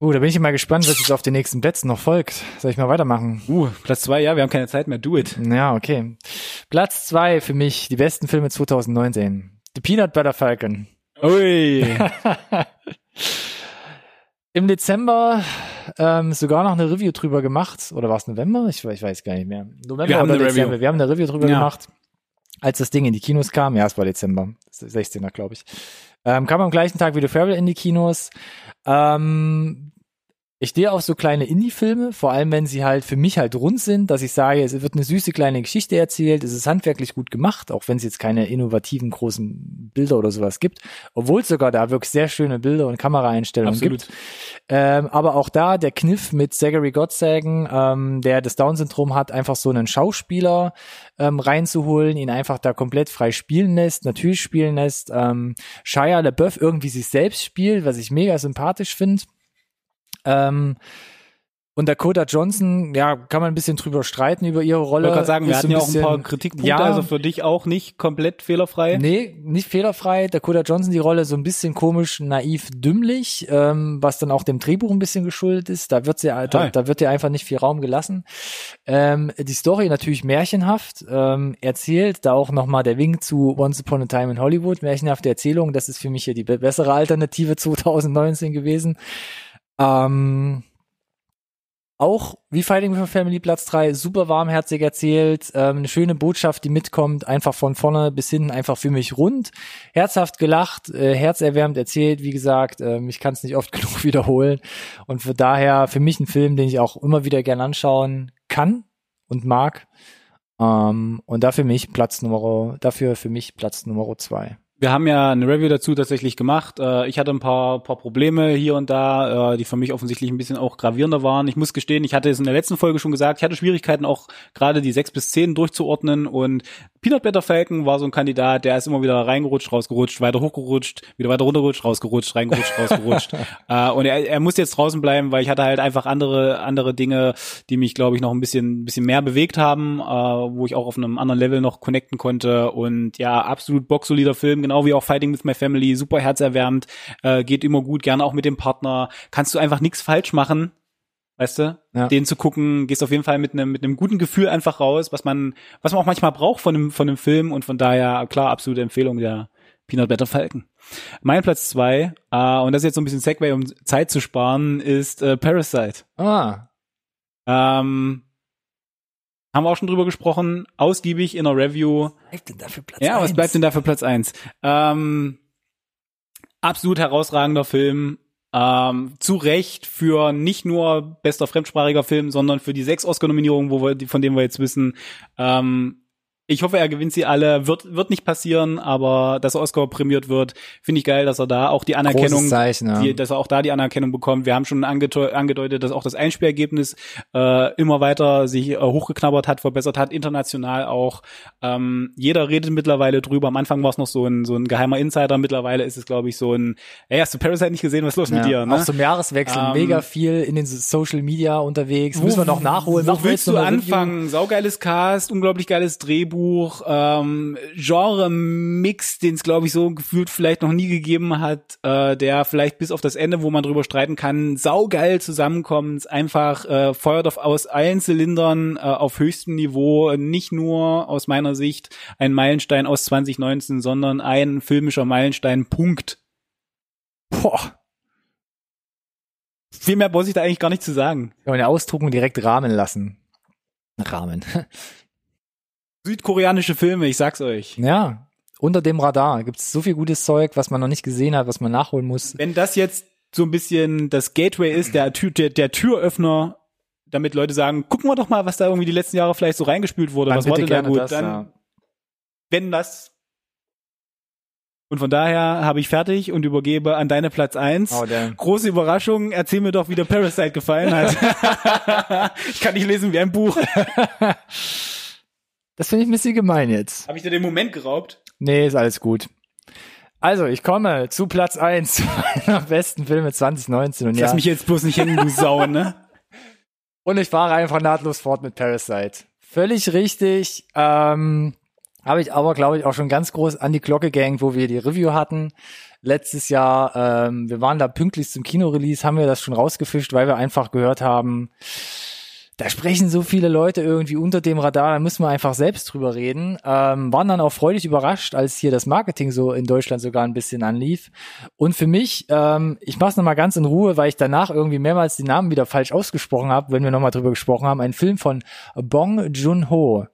Uh, da bin ich mal gespannt, was jetzt auf den nächsten Plätzen noch folgt. Soll ich mal weitermachen? Uh, Platz zwei, ja, wir haben keine Zeit mehr. Do it. Ja, okay. Platz zwei für mich, die besten Filme 2019. The Peanut Butter Falcon. Ui. Im Dezember ähm, sogar noch eine Review drüber gemacht. Oder war es November? Ich, ich weiß gar nicht mehr. November wir haben oder Dezember. Review. Wir haben eine Review drüber ja. gemacht als das Ding in die Kinos kam, ja, es war Dezember, 16er, glaube ich, ähm, kam am gleichen Tag wie The Farewell in die Kinos. Ähm, ich stehe auf so kleine Indie-Filme, vor allem wenn sie halt für mich halt rund sind, dass ich sage, es wird eine süße kleine Geschichte erzählt, es ist handwerklich gut gemacht, auch wenn es jetzt keine innovativen großen Bilder oder sowas gibt, obwohl es sogar da wirklich sehr schöne Bilder und Kameraeinstellungen Absolut. gibt. Ähm, aber auch da der Kniff mit Zachary Gottsagen, ähm, der das Down-Syndrom hat, einfach so einen Schauspieler ähm, reinzuholen, ihn einfach da komplett frei spielen lässt, natürlich spielen lässt, ähm, Shia LaBeouf irgendwie sich selbst spielt, was ich mega sympathisch finde ähm, und Dakota Johnson, ja, kann man ein bisschen drüber streiten über ihre Rolle. Ich wollte gerade sagen, wir hatten ja auch ein paar Kritikpunkte, ja, also für dich auch nicht komplett fehlerfrei. Nee, nicht fehlerfrei. Dakota Johnson die Rolle so ein bisschen komisch, naiv, dümmlich, ähm, was dann auch dem Drehbuch ein bisschen geschuldet ist. Da wird sie, da, da wird ihr einfach nicht viel Raum gelassen. Ähm, die Story natürlich märchenhaft, ähm, erzählt, da auch nochmal der Wink zu Once Upon a Time in Hollywood, märchenhafte Erzählung, das ist für mich hier die bessere Alternative 2019 gewesen. Ähm, auch wie Fighting for Family Platz 3, super warmherzig erzählt, ähm, eine schöne Botschaft, die mitkommt, einfach von vorne bis hinten einfach für mich rund, herzhaft gelacht, äh, herzerwärmend erzählt, wie gesagt, ähm, ich kann es nicht oft genug wiederholen. Und für daher für mich ein Film, den ich auch immer wieder gern anschauen kann und mag. Ähm, und dafür mich Platz Nummer, dafür für mich Platz Nummer zwei. Wir haben ja eine Review dazu tatsächlich gemacht. Äh, ich hatte ein paar, paar Probleme hier und da, äh, die für mich offensichtlich ein bisschen auch gravierender waren. Ich muss gestehen, ich hatte es in der letzten Folge schon gesagt, ich hatte Schwierigkeiten auch gerade die sechs bis zehn durchzuordnen und Peanut Butter Falcon war so ein Kandidat, der ist immer wieder reingerutscht, rausgerutscht, weiter hochgerutscht, wieder weiter runtergerutscht, rausgerutscht, reingerutscht, rausgerutscht. äh, und er, er musste jetzt draußen bleiben, weil ich hatte halt einfach andere andere Dinge, die mich, glaube ich, noch ein bisschen bisschen mehr bewegt haben, äh, wo ich auch auf einem anderen Level noch connecten konnte. Und ja, absolut boxsolider Film, genau genau wie auch Fighting with My Family, super herzerwärmend, äh, geht immer gut, gerne auch mit dem Partner. Kannst du einfach nichts falsch machen, weißt du? Ja. Den zu gucken, gehst auf jeden Fall mit einem mit einem guten Gefühl einfach raus, was man was man auch manchmal braucht von einem von einem Film und von daher klar absolute Empfehlung der Peanut Butter Falcon. Mein Platz zwei äh, und das ist jetzt so ein bisschen Segway, um Zeit zu sparen, ist äh, Parasite. Ah, Ähm, haben wir auch schon drüber gesprochen, ausgiebig in einer Review. bleibt denn da für Platz Ja, was eins? bleibt denn da für Platz eins? Ähm, absolut herausragender Film. Ähm, zu Recht für nicht nur bester fremdsprachiger Film, sondern für die sechs Oscar-Nominierungen, wo wir, von denen wir jetzt wissen. Ähm, ich hoffe, er gewinnt sie alle. Wird, wird nicht passieren, aber dass Oscar prämiert wird, finde ich geil, dass er da auch die Anerkennung Zeichen, ja. die, dass er auch da die Anerkennung bekommt. Wir haben schon angedeu- angedeutet, dass auch das Einspielergebnis äh, immer weiter sich äh, hochgeknabbert hat, verbessert hat, international auch. Ähm, jeder redet mittlerweile drüber. Am Anfang war es noch so ein, so ein geheimer Insider. Mittlerweile ist es, glaube ich, so ein, hey, hast du Parasite nicht gesehen? Was ist los mit dir? Ne? Auch zum Jahreswechsel Ähm, mega viel in den Social Media unterwegs. Müssen wir noch nachholen. Wo willst du Review? anfangen? Saugeiles Cast, unglaublich geiles Drehbuch, ähm, Genre-Mix, den es, glaube ich, so gefühlt vielleicht noch nie gegeben hat, äh, der vielleicht bis auf das Ende, wo man drüber streiten kann, saugeil zusammenkommt, einfach äh, feuert auf, aus allen Zylindern äh, auf höchstem Niveau, nicht nur aus meiner Sicht ein Meilenstein aus 2019, sondern ein filmischer Meilenstein, Punkt. Boah. Viel mehr muss ich da eigentlich gar nicht zu sagen. Ja, der Ausdruckung direkt rahmen lassen. Rahmen. Südkoreanische Filme, ich sag's euch. Ja, unter dem Radar gibt's so viel gutes Zeug, was man noch nicht gesehen hat, was man nachholen muss. wenn das jetzt so ein bisschen das Gateway ist, der, Tür, der, der Türöffner, damit Leute sagen, gucken wir doch mal, was da irgendwie die letzten Jahre vielleicht so reingespült wurde, Dann was war denn da gut, das, dann, ja. wenn das. Und von daher habe ich fertig und übergebe an deine Platz eins. Oh, Große Überraschung, erzähl mir doch, wie der Parasite gefallen hat. ich kann nicht lesen wie ein Buch. Das finde ich ein bisschen gemein jetzt. Habe ich dir den Moment geraubt? Nee, ist alles gut. Also, ich komme zu Platz eins meiner besten Filme 2019 und Lass ja, mich jetzt bloß nicht hängen, du Sau, ne? und ich fahre einfach nahtlos fort mit Parasite. Völlig richtig. Ähm, habe ich aber, glaube ich, auch schon ganz groß an die Glocke gehängt, wo wir die Review hatten. Letztes Jahr, ähm, wir waren da pünktlich zum Kinorelease, haben wir das schon rausgefischt, weil wir einfach gehört haben, da sprechen so viele Leute irgendwie unter dem Radar, da müssen wir einfach selbst drüber reden. Ähm, waren dann auch freudig überrascht, als hier das Marketing so in Deutschland sogar ein bisschen anlief. Und für mich, ähm, ich mache es nochmal ganz in Ruhe, weil ich danach irgendwie mehrmals die Namen wieder falsch ausgesprochen habe, wenn wir nochmal drüber gesprochen haben. Ein Film von Bong Joon-ho.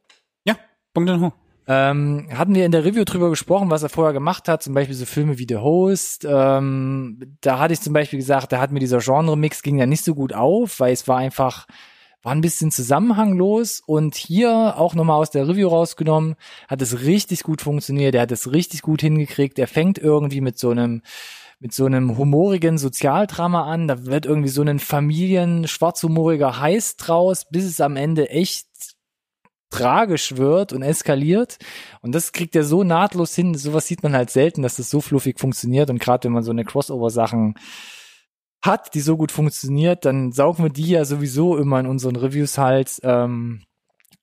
Ja, Bong Joon-ho. Ähm, hatten wir in der Review drüber gesprochen, was er vorher gemacht hat, zum Beispiel so Filme wie The Host. Ähm, da hatte ich zum Beispiel gesagt, da hat mir dieser Genre-Mix ging ja nicht so gut auf, weil es war einfach, war ein bisschen zusammenhanglos und hier auch nochmal aus der Review rausgenommen, hat es richtig gut funktioniert, er hat es richtig gut hingekriegt, er fängt irgendwie mit so einem mit so einem humorigen Sozialdrama an, da wird irgendwie so ein Familien schwarzhumoriger Heiß draus, bis es am Ende echt tragisch wird und eskaliert. Und das kriegt er so nahtlos hin. Sowas sieht man halt selten, dass das so fluffig funktioniert. Und gerade wenn man so eine Crossover-Sachen hat, die so gut funktioniert, dann saugen wir die ja sowieso immer in unseren Reviews halt ähm,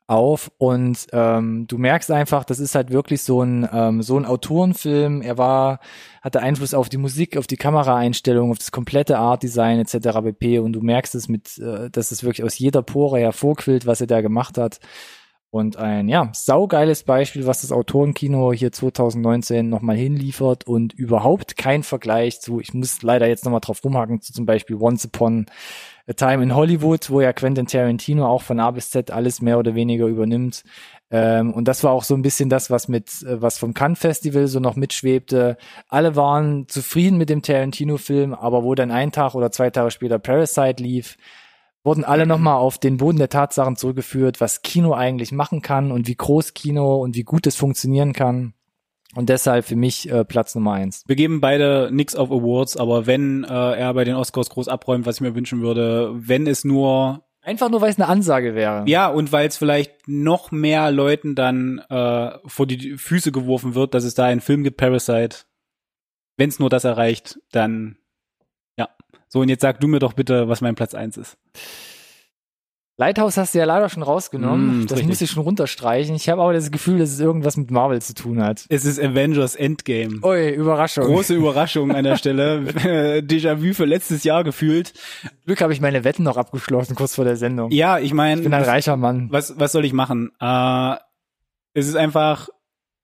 auf. Und ähm, du merkst einfach, das ist halt wirklich so ein ähm, so ein Autorenfilm. Er war hatte Einfluss auf die Musik, auf die Kameraeinstellung, auf das komplette Artdesign etc. pp. Und du merkst es mit, äh, dass es wirklich aus jeder Pore hervorquillt, was er da gemacht hat. Und ein, ja, saugeiles Beispiel, was das Autorenkino hier 2019 nochmal hinliefert und überhaupt kein Vergleich zu, ich muss leider jetzt nochmal drauf rumhaken, zu zum Beispiel Once Upon a Time in Hollywood, wo ja Quentin Tarantino auch von A bis Z alles mehr oder weniger übernimmt. Ähm, und das war auch so ein bisschen das, was mit, äh, was vom Cannes Festival so noch mitschwebte. Alle waren zufrieden mit dem Tarantino-Film, aber wo dann ein Tag oder zwei Tage später Parasite lief, wurden alle nochmal auf den Boden der Tatsachen zurückgeführt, was Kino eigentlich machen kann und wie groß Kino und wie gut es funktionieren kann. Und deshalb für mich äh, Platz Nummer eins. Wir geben beide nix auf Awards, aber wenn äh, er bei den Oscars groß abräumt, was ich mir wünschen würde, wenn es nur Einfach nur, weil es eine Ansage wäre. ja und weil es vielleicht noch mehr Leuten dann äh, vor die Füße geworfen wird, dass es da einen Film gibt, Parasite. Wenn es nur das erreicht, dann. So und jetzt sag du mir doch bitte, was mein Platz eins ist. Lighthouse hast du ja leider schon rausgenommen. Mm, das richtig. muss ich schon runterstreichen. Ich habe aber das Gefühl, dass es irgendwas mit Marvel zu tun hat. Es ist Avengers Endgame. Ui, Überraschung. Große Überraschung an der Stelle. Äh, Déjà-vu für letztes Jahr gefühlt. Glück habe ich meine Wetten noch abgeschlossen, kurz vor der Sendung. Ja, ich meine, Ich bin ein reicher Mann. was, was soll ich machen? Äh, es ist einfach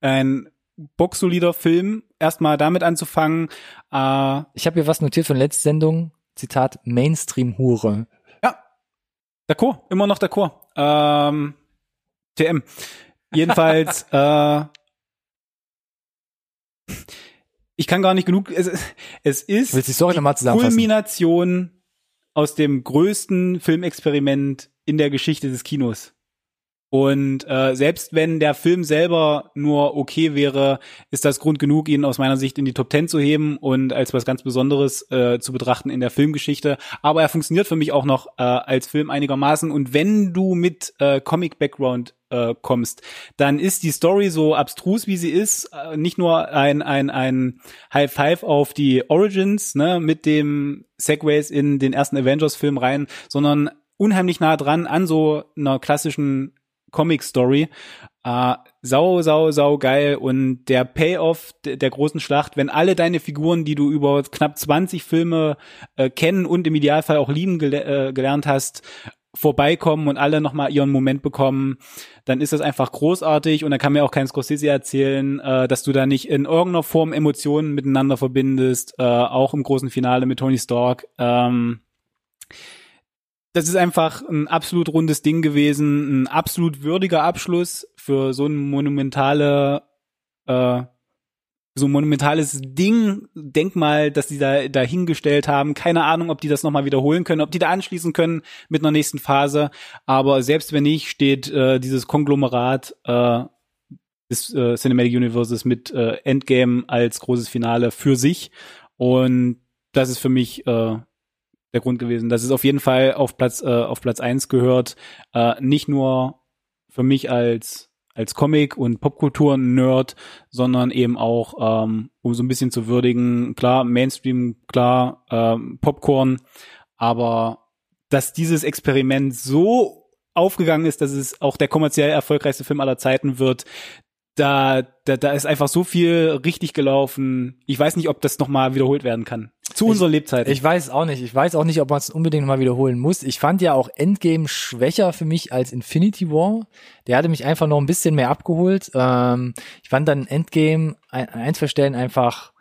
ein boxsolider Film. Erstmal damit anzufangen. Äh, Ich habe hier was notiert von letzter Sendung. Zitat Mainstream-Hure. D'accord, immer noch d'accord. Ähm, TM. Jedenfalls, äh, ich kann gar nicht genug, es, es ist Willst die Story nochmal zusammenfassen? Kulmination aus dem größten Filmexperiment in der Geschichte des Kinos. Und äh, selbst wenn der Film selber nur okay wäre, ist das Grund genug, ihn aus meiner Sicht in die Top Ten zu heben und als was ganz Besonderes äh, zu betrachten in der Filmgeschichte. Aber er funktioniert für mich auch noch äh, als Film einigermaßen. Und wenn du mit äh, Comic-Background äh, kommst, dann ist die Story so abstrus, wie sie ist, äh, nicht nur ein, ein, ein High Five auf die Origins, ne, mit dem Segways in den ersten Avengers-Film rein, sondern unheimlich nah dran an so einer klassischen Comic-Story. Äh, sau, sau, sau geil. Und der Payoff der, großen Schlacht, wenn alle deine Figuren, die du über knapp 20 Filme äh, kennen und im Idealfall auch lieben gele äh, gelernt hast, vorbeikommen und alle nochmal ihren Moment bekommen, dann ist das einfach großartig und dann kann mir auch kein Scorsese erzählen, äh, dass du da nicht in irgendeiner Form Emotionen miteinander verbindest, äh, auch im großen Finale mit Tony Stark. Ähm, das ist einfach ein absolut rundes Ding gewesen, ein absolut würdiger Abschluss für so ein monumentale, äh, so ein monumentales Ding, Denkmal, das die da dahingestellt haben. Keine Ahnung, ob die das nochmal wiederholen können, ob die da anschließen können mit einer nächsten Phase. Aber selbst wenn nicht, steht äh, dieses Konglomerat äh, des äh, Cinematic Universes mit äh, Endgame als großes Finale für sich. Und das ist für mich äh, der Grund gewesen, dass es auf jeden Fall auf Platz äh, auf Platz eins gehört. Äh, nicht nur für mich als als Comic und Popkultur-Nerd, sondern eben auch ähm, um so ein bisschen zu würdigen, klar Mainstream, klar ähm, Popcorn, aber dass dieses Experiment so aufgegangen ist, dass es auch der kommerziell erfolgreichste Film aller Zeiten wird, da, da, da ist einfach so viel richtig gelaufen. Ich weiß nicht, ob das nochmal wiederholt werden kann. Zu Ich- unserer Lebzeit. Ich weiß auch nicht. Ich weiß auch nicht, ob man es unbedingt mal wiederholen muss. Ich fand ja auch Endgame schwächer für mich als Infinity War. Der hatte mich einfach noch ein bisschen mehr abgeholt. Ähm, ich fand dann Endgame ein, an ein, zwei Stellen einfach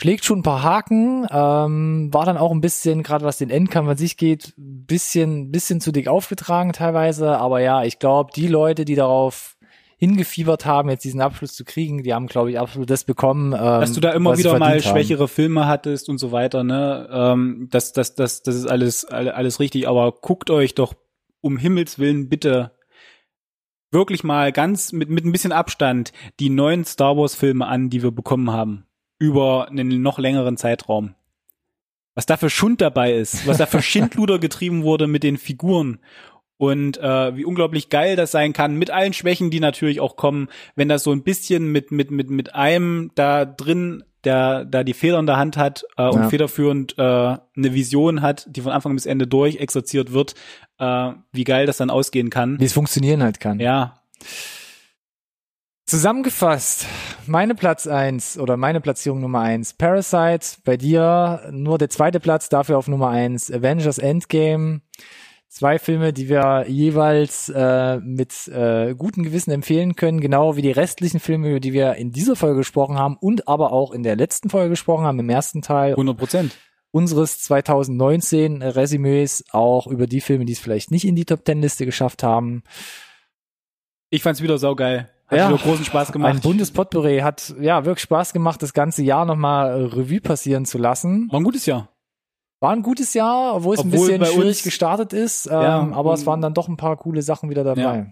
schlägt schon ein paar Haken, ähm, war dann auch ein bisschen, gerade was den Endkampf an sich geht, bisschen, bisschen zu dick aufgetragen teilweise. Aber ja, ich glaube, die Leute, die darauf hingefiebert haben, jetzt diesen Abschluss zu kriegen, die haben, glaube ich, absolut das bekommen. Ähm, dass du da immer wieder mal haben. schwächere Filme hattest und so weiter, ne? Ähm, das, das, das, das ist alles, alle- alles richtig, aber guckt euch doch um Himmels Willen bitte wirklich mal ganz mit, mit ein bisschen Abstand die neuen Star Wars Filme an, die wir bekommen haben. Über einen noch längeren Zeitraum. Was da für Schund dabei ist, was da für Schindluder getrieben wurde mit den Figuren und äh, wie unglaublich geil das sein kann, mit allen Schwächen, die natürlich auch kommen, wenn das so ein bisschen mit mit mit mit einem da drin, der da die Feder in der Hand hat äh, und Ja. federführend äh, eine Vision hat, die von Anfang bis Ende durch exerziert wird, äh, wie geil das dann ausgehen kann. Wie es funktionieren halt kann. Ja, Zusammengefasst, meine Platz eins oder meine Platzierung Nummer eins Parasite, bei dir nur der zweite Platz, dafür auf Nummer eins Avengers Endgame. Zwei Filme, die wir jeweils äh, mit äh, gutem Gewissen empfehlen können, genau wie die restlichen Filme, über die wir in dieser Folge gesprochen haben und aber auch in der letzten Folge gesprochen haben, im ersten Teil 100 Prozent. unseres 2019 Resümees, auch über die Filme, die es vielleicht nicht in die Top Ten Liste geschafft haben. Ich fand's wieder saugeil. Hat Ja. wieder großen Spaß gemacht. Ein buntes Potpourri hat ja wirklich Spaß gemacht, das ganze Jahr nochmal Revue passieren zu lassen. War ein gutes Jahr. War ein gutes Jahr, obwohl es ein Obwohl bisschen bei schwierig uns- gestartet ist, ähm, Ja, aber es und- waren dann doch ein paar coole Sachen wieder dabei. Ja.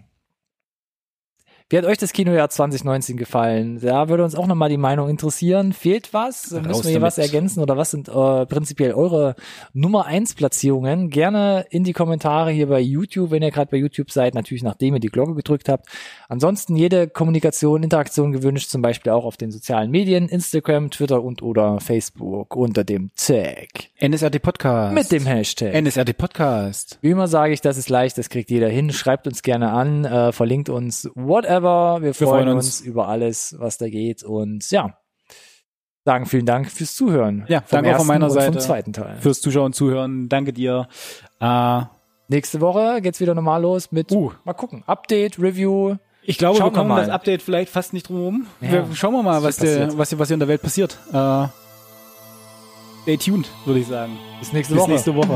Wie hat euch das Kinojahr 2019 gefallen? Da würde uns auch nochmal die Meinung interessieren. Fehlt was? Raus Müssen wir hier was damit. ergänzen oder was sind äh, prinzipiell eure Nummer eins Platzierungen? Gerne in die Kommentare hier bei YouTube, wenn ihr gerade bei YouTube seid, natürlich nachdem ihr die Glocke gedrückt habt. Ansonsten jede Kommunikation, Interaktion gewünscht, zum Beispiel auch auf den sozialen Medien, Instagram, Twitter und oder Facebook unter dem Tag NSRT Podcast. mit dem Hashtag. NSRT Podcast. Wie immer sage ich, das ist leicht, das kriegt jeder hin. Schreibt uns gerne an, äh, verlinkt uns, whatever. Wir, freuen, freuen uns. uns. über alles, was da geht. Und ja, sagen vielen Dank fürs Zuhören. Ja, danke auch von meiner Seite. Vom zweiten Teil. Fürs Zuschauen und Zuhören. Danke dir. Äh, Nächste Woche geht's wieder normal los mit, Uh. mal gucken, Update, Review. ich glaube, Schauen wir kommen wir das Update vielleicht fast nicht drum herum. Ja, wir, schauen wir mal, was der, was, hier- was hier in der Welt passiert. Äh, stay tuned, würde ich sagen. Bis nächste Bis Woche. nächste Woche.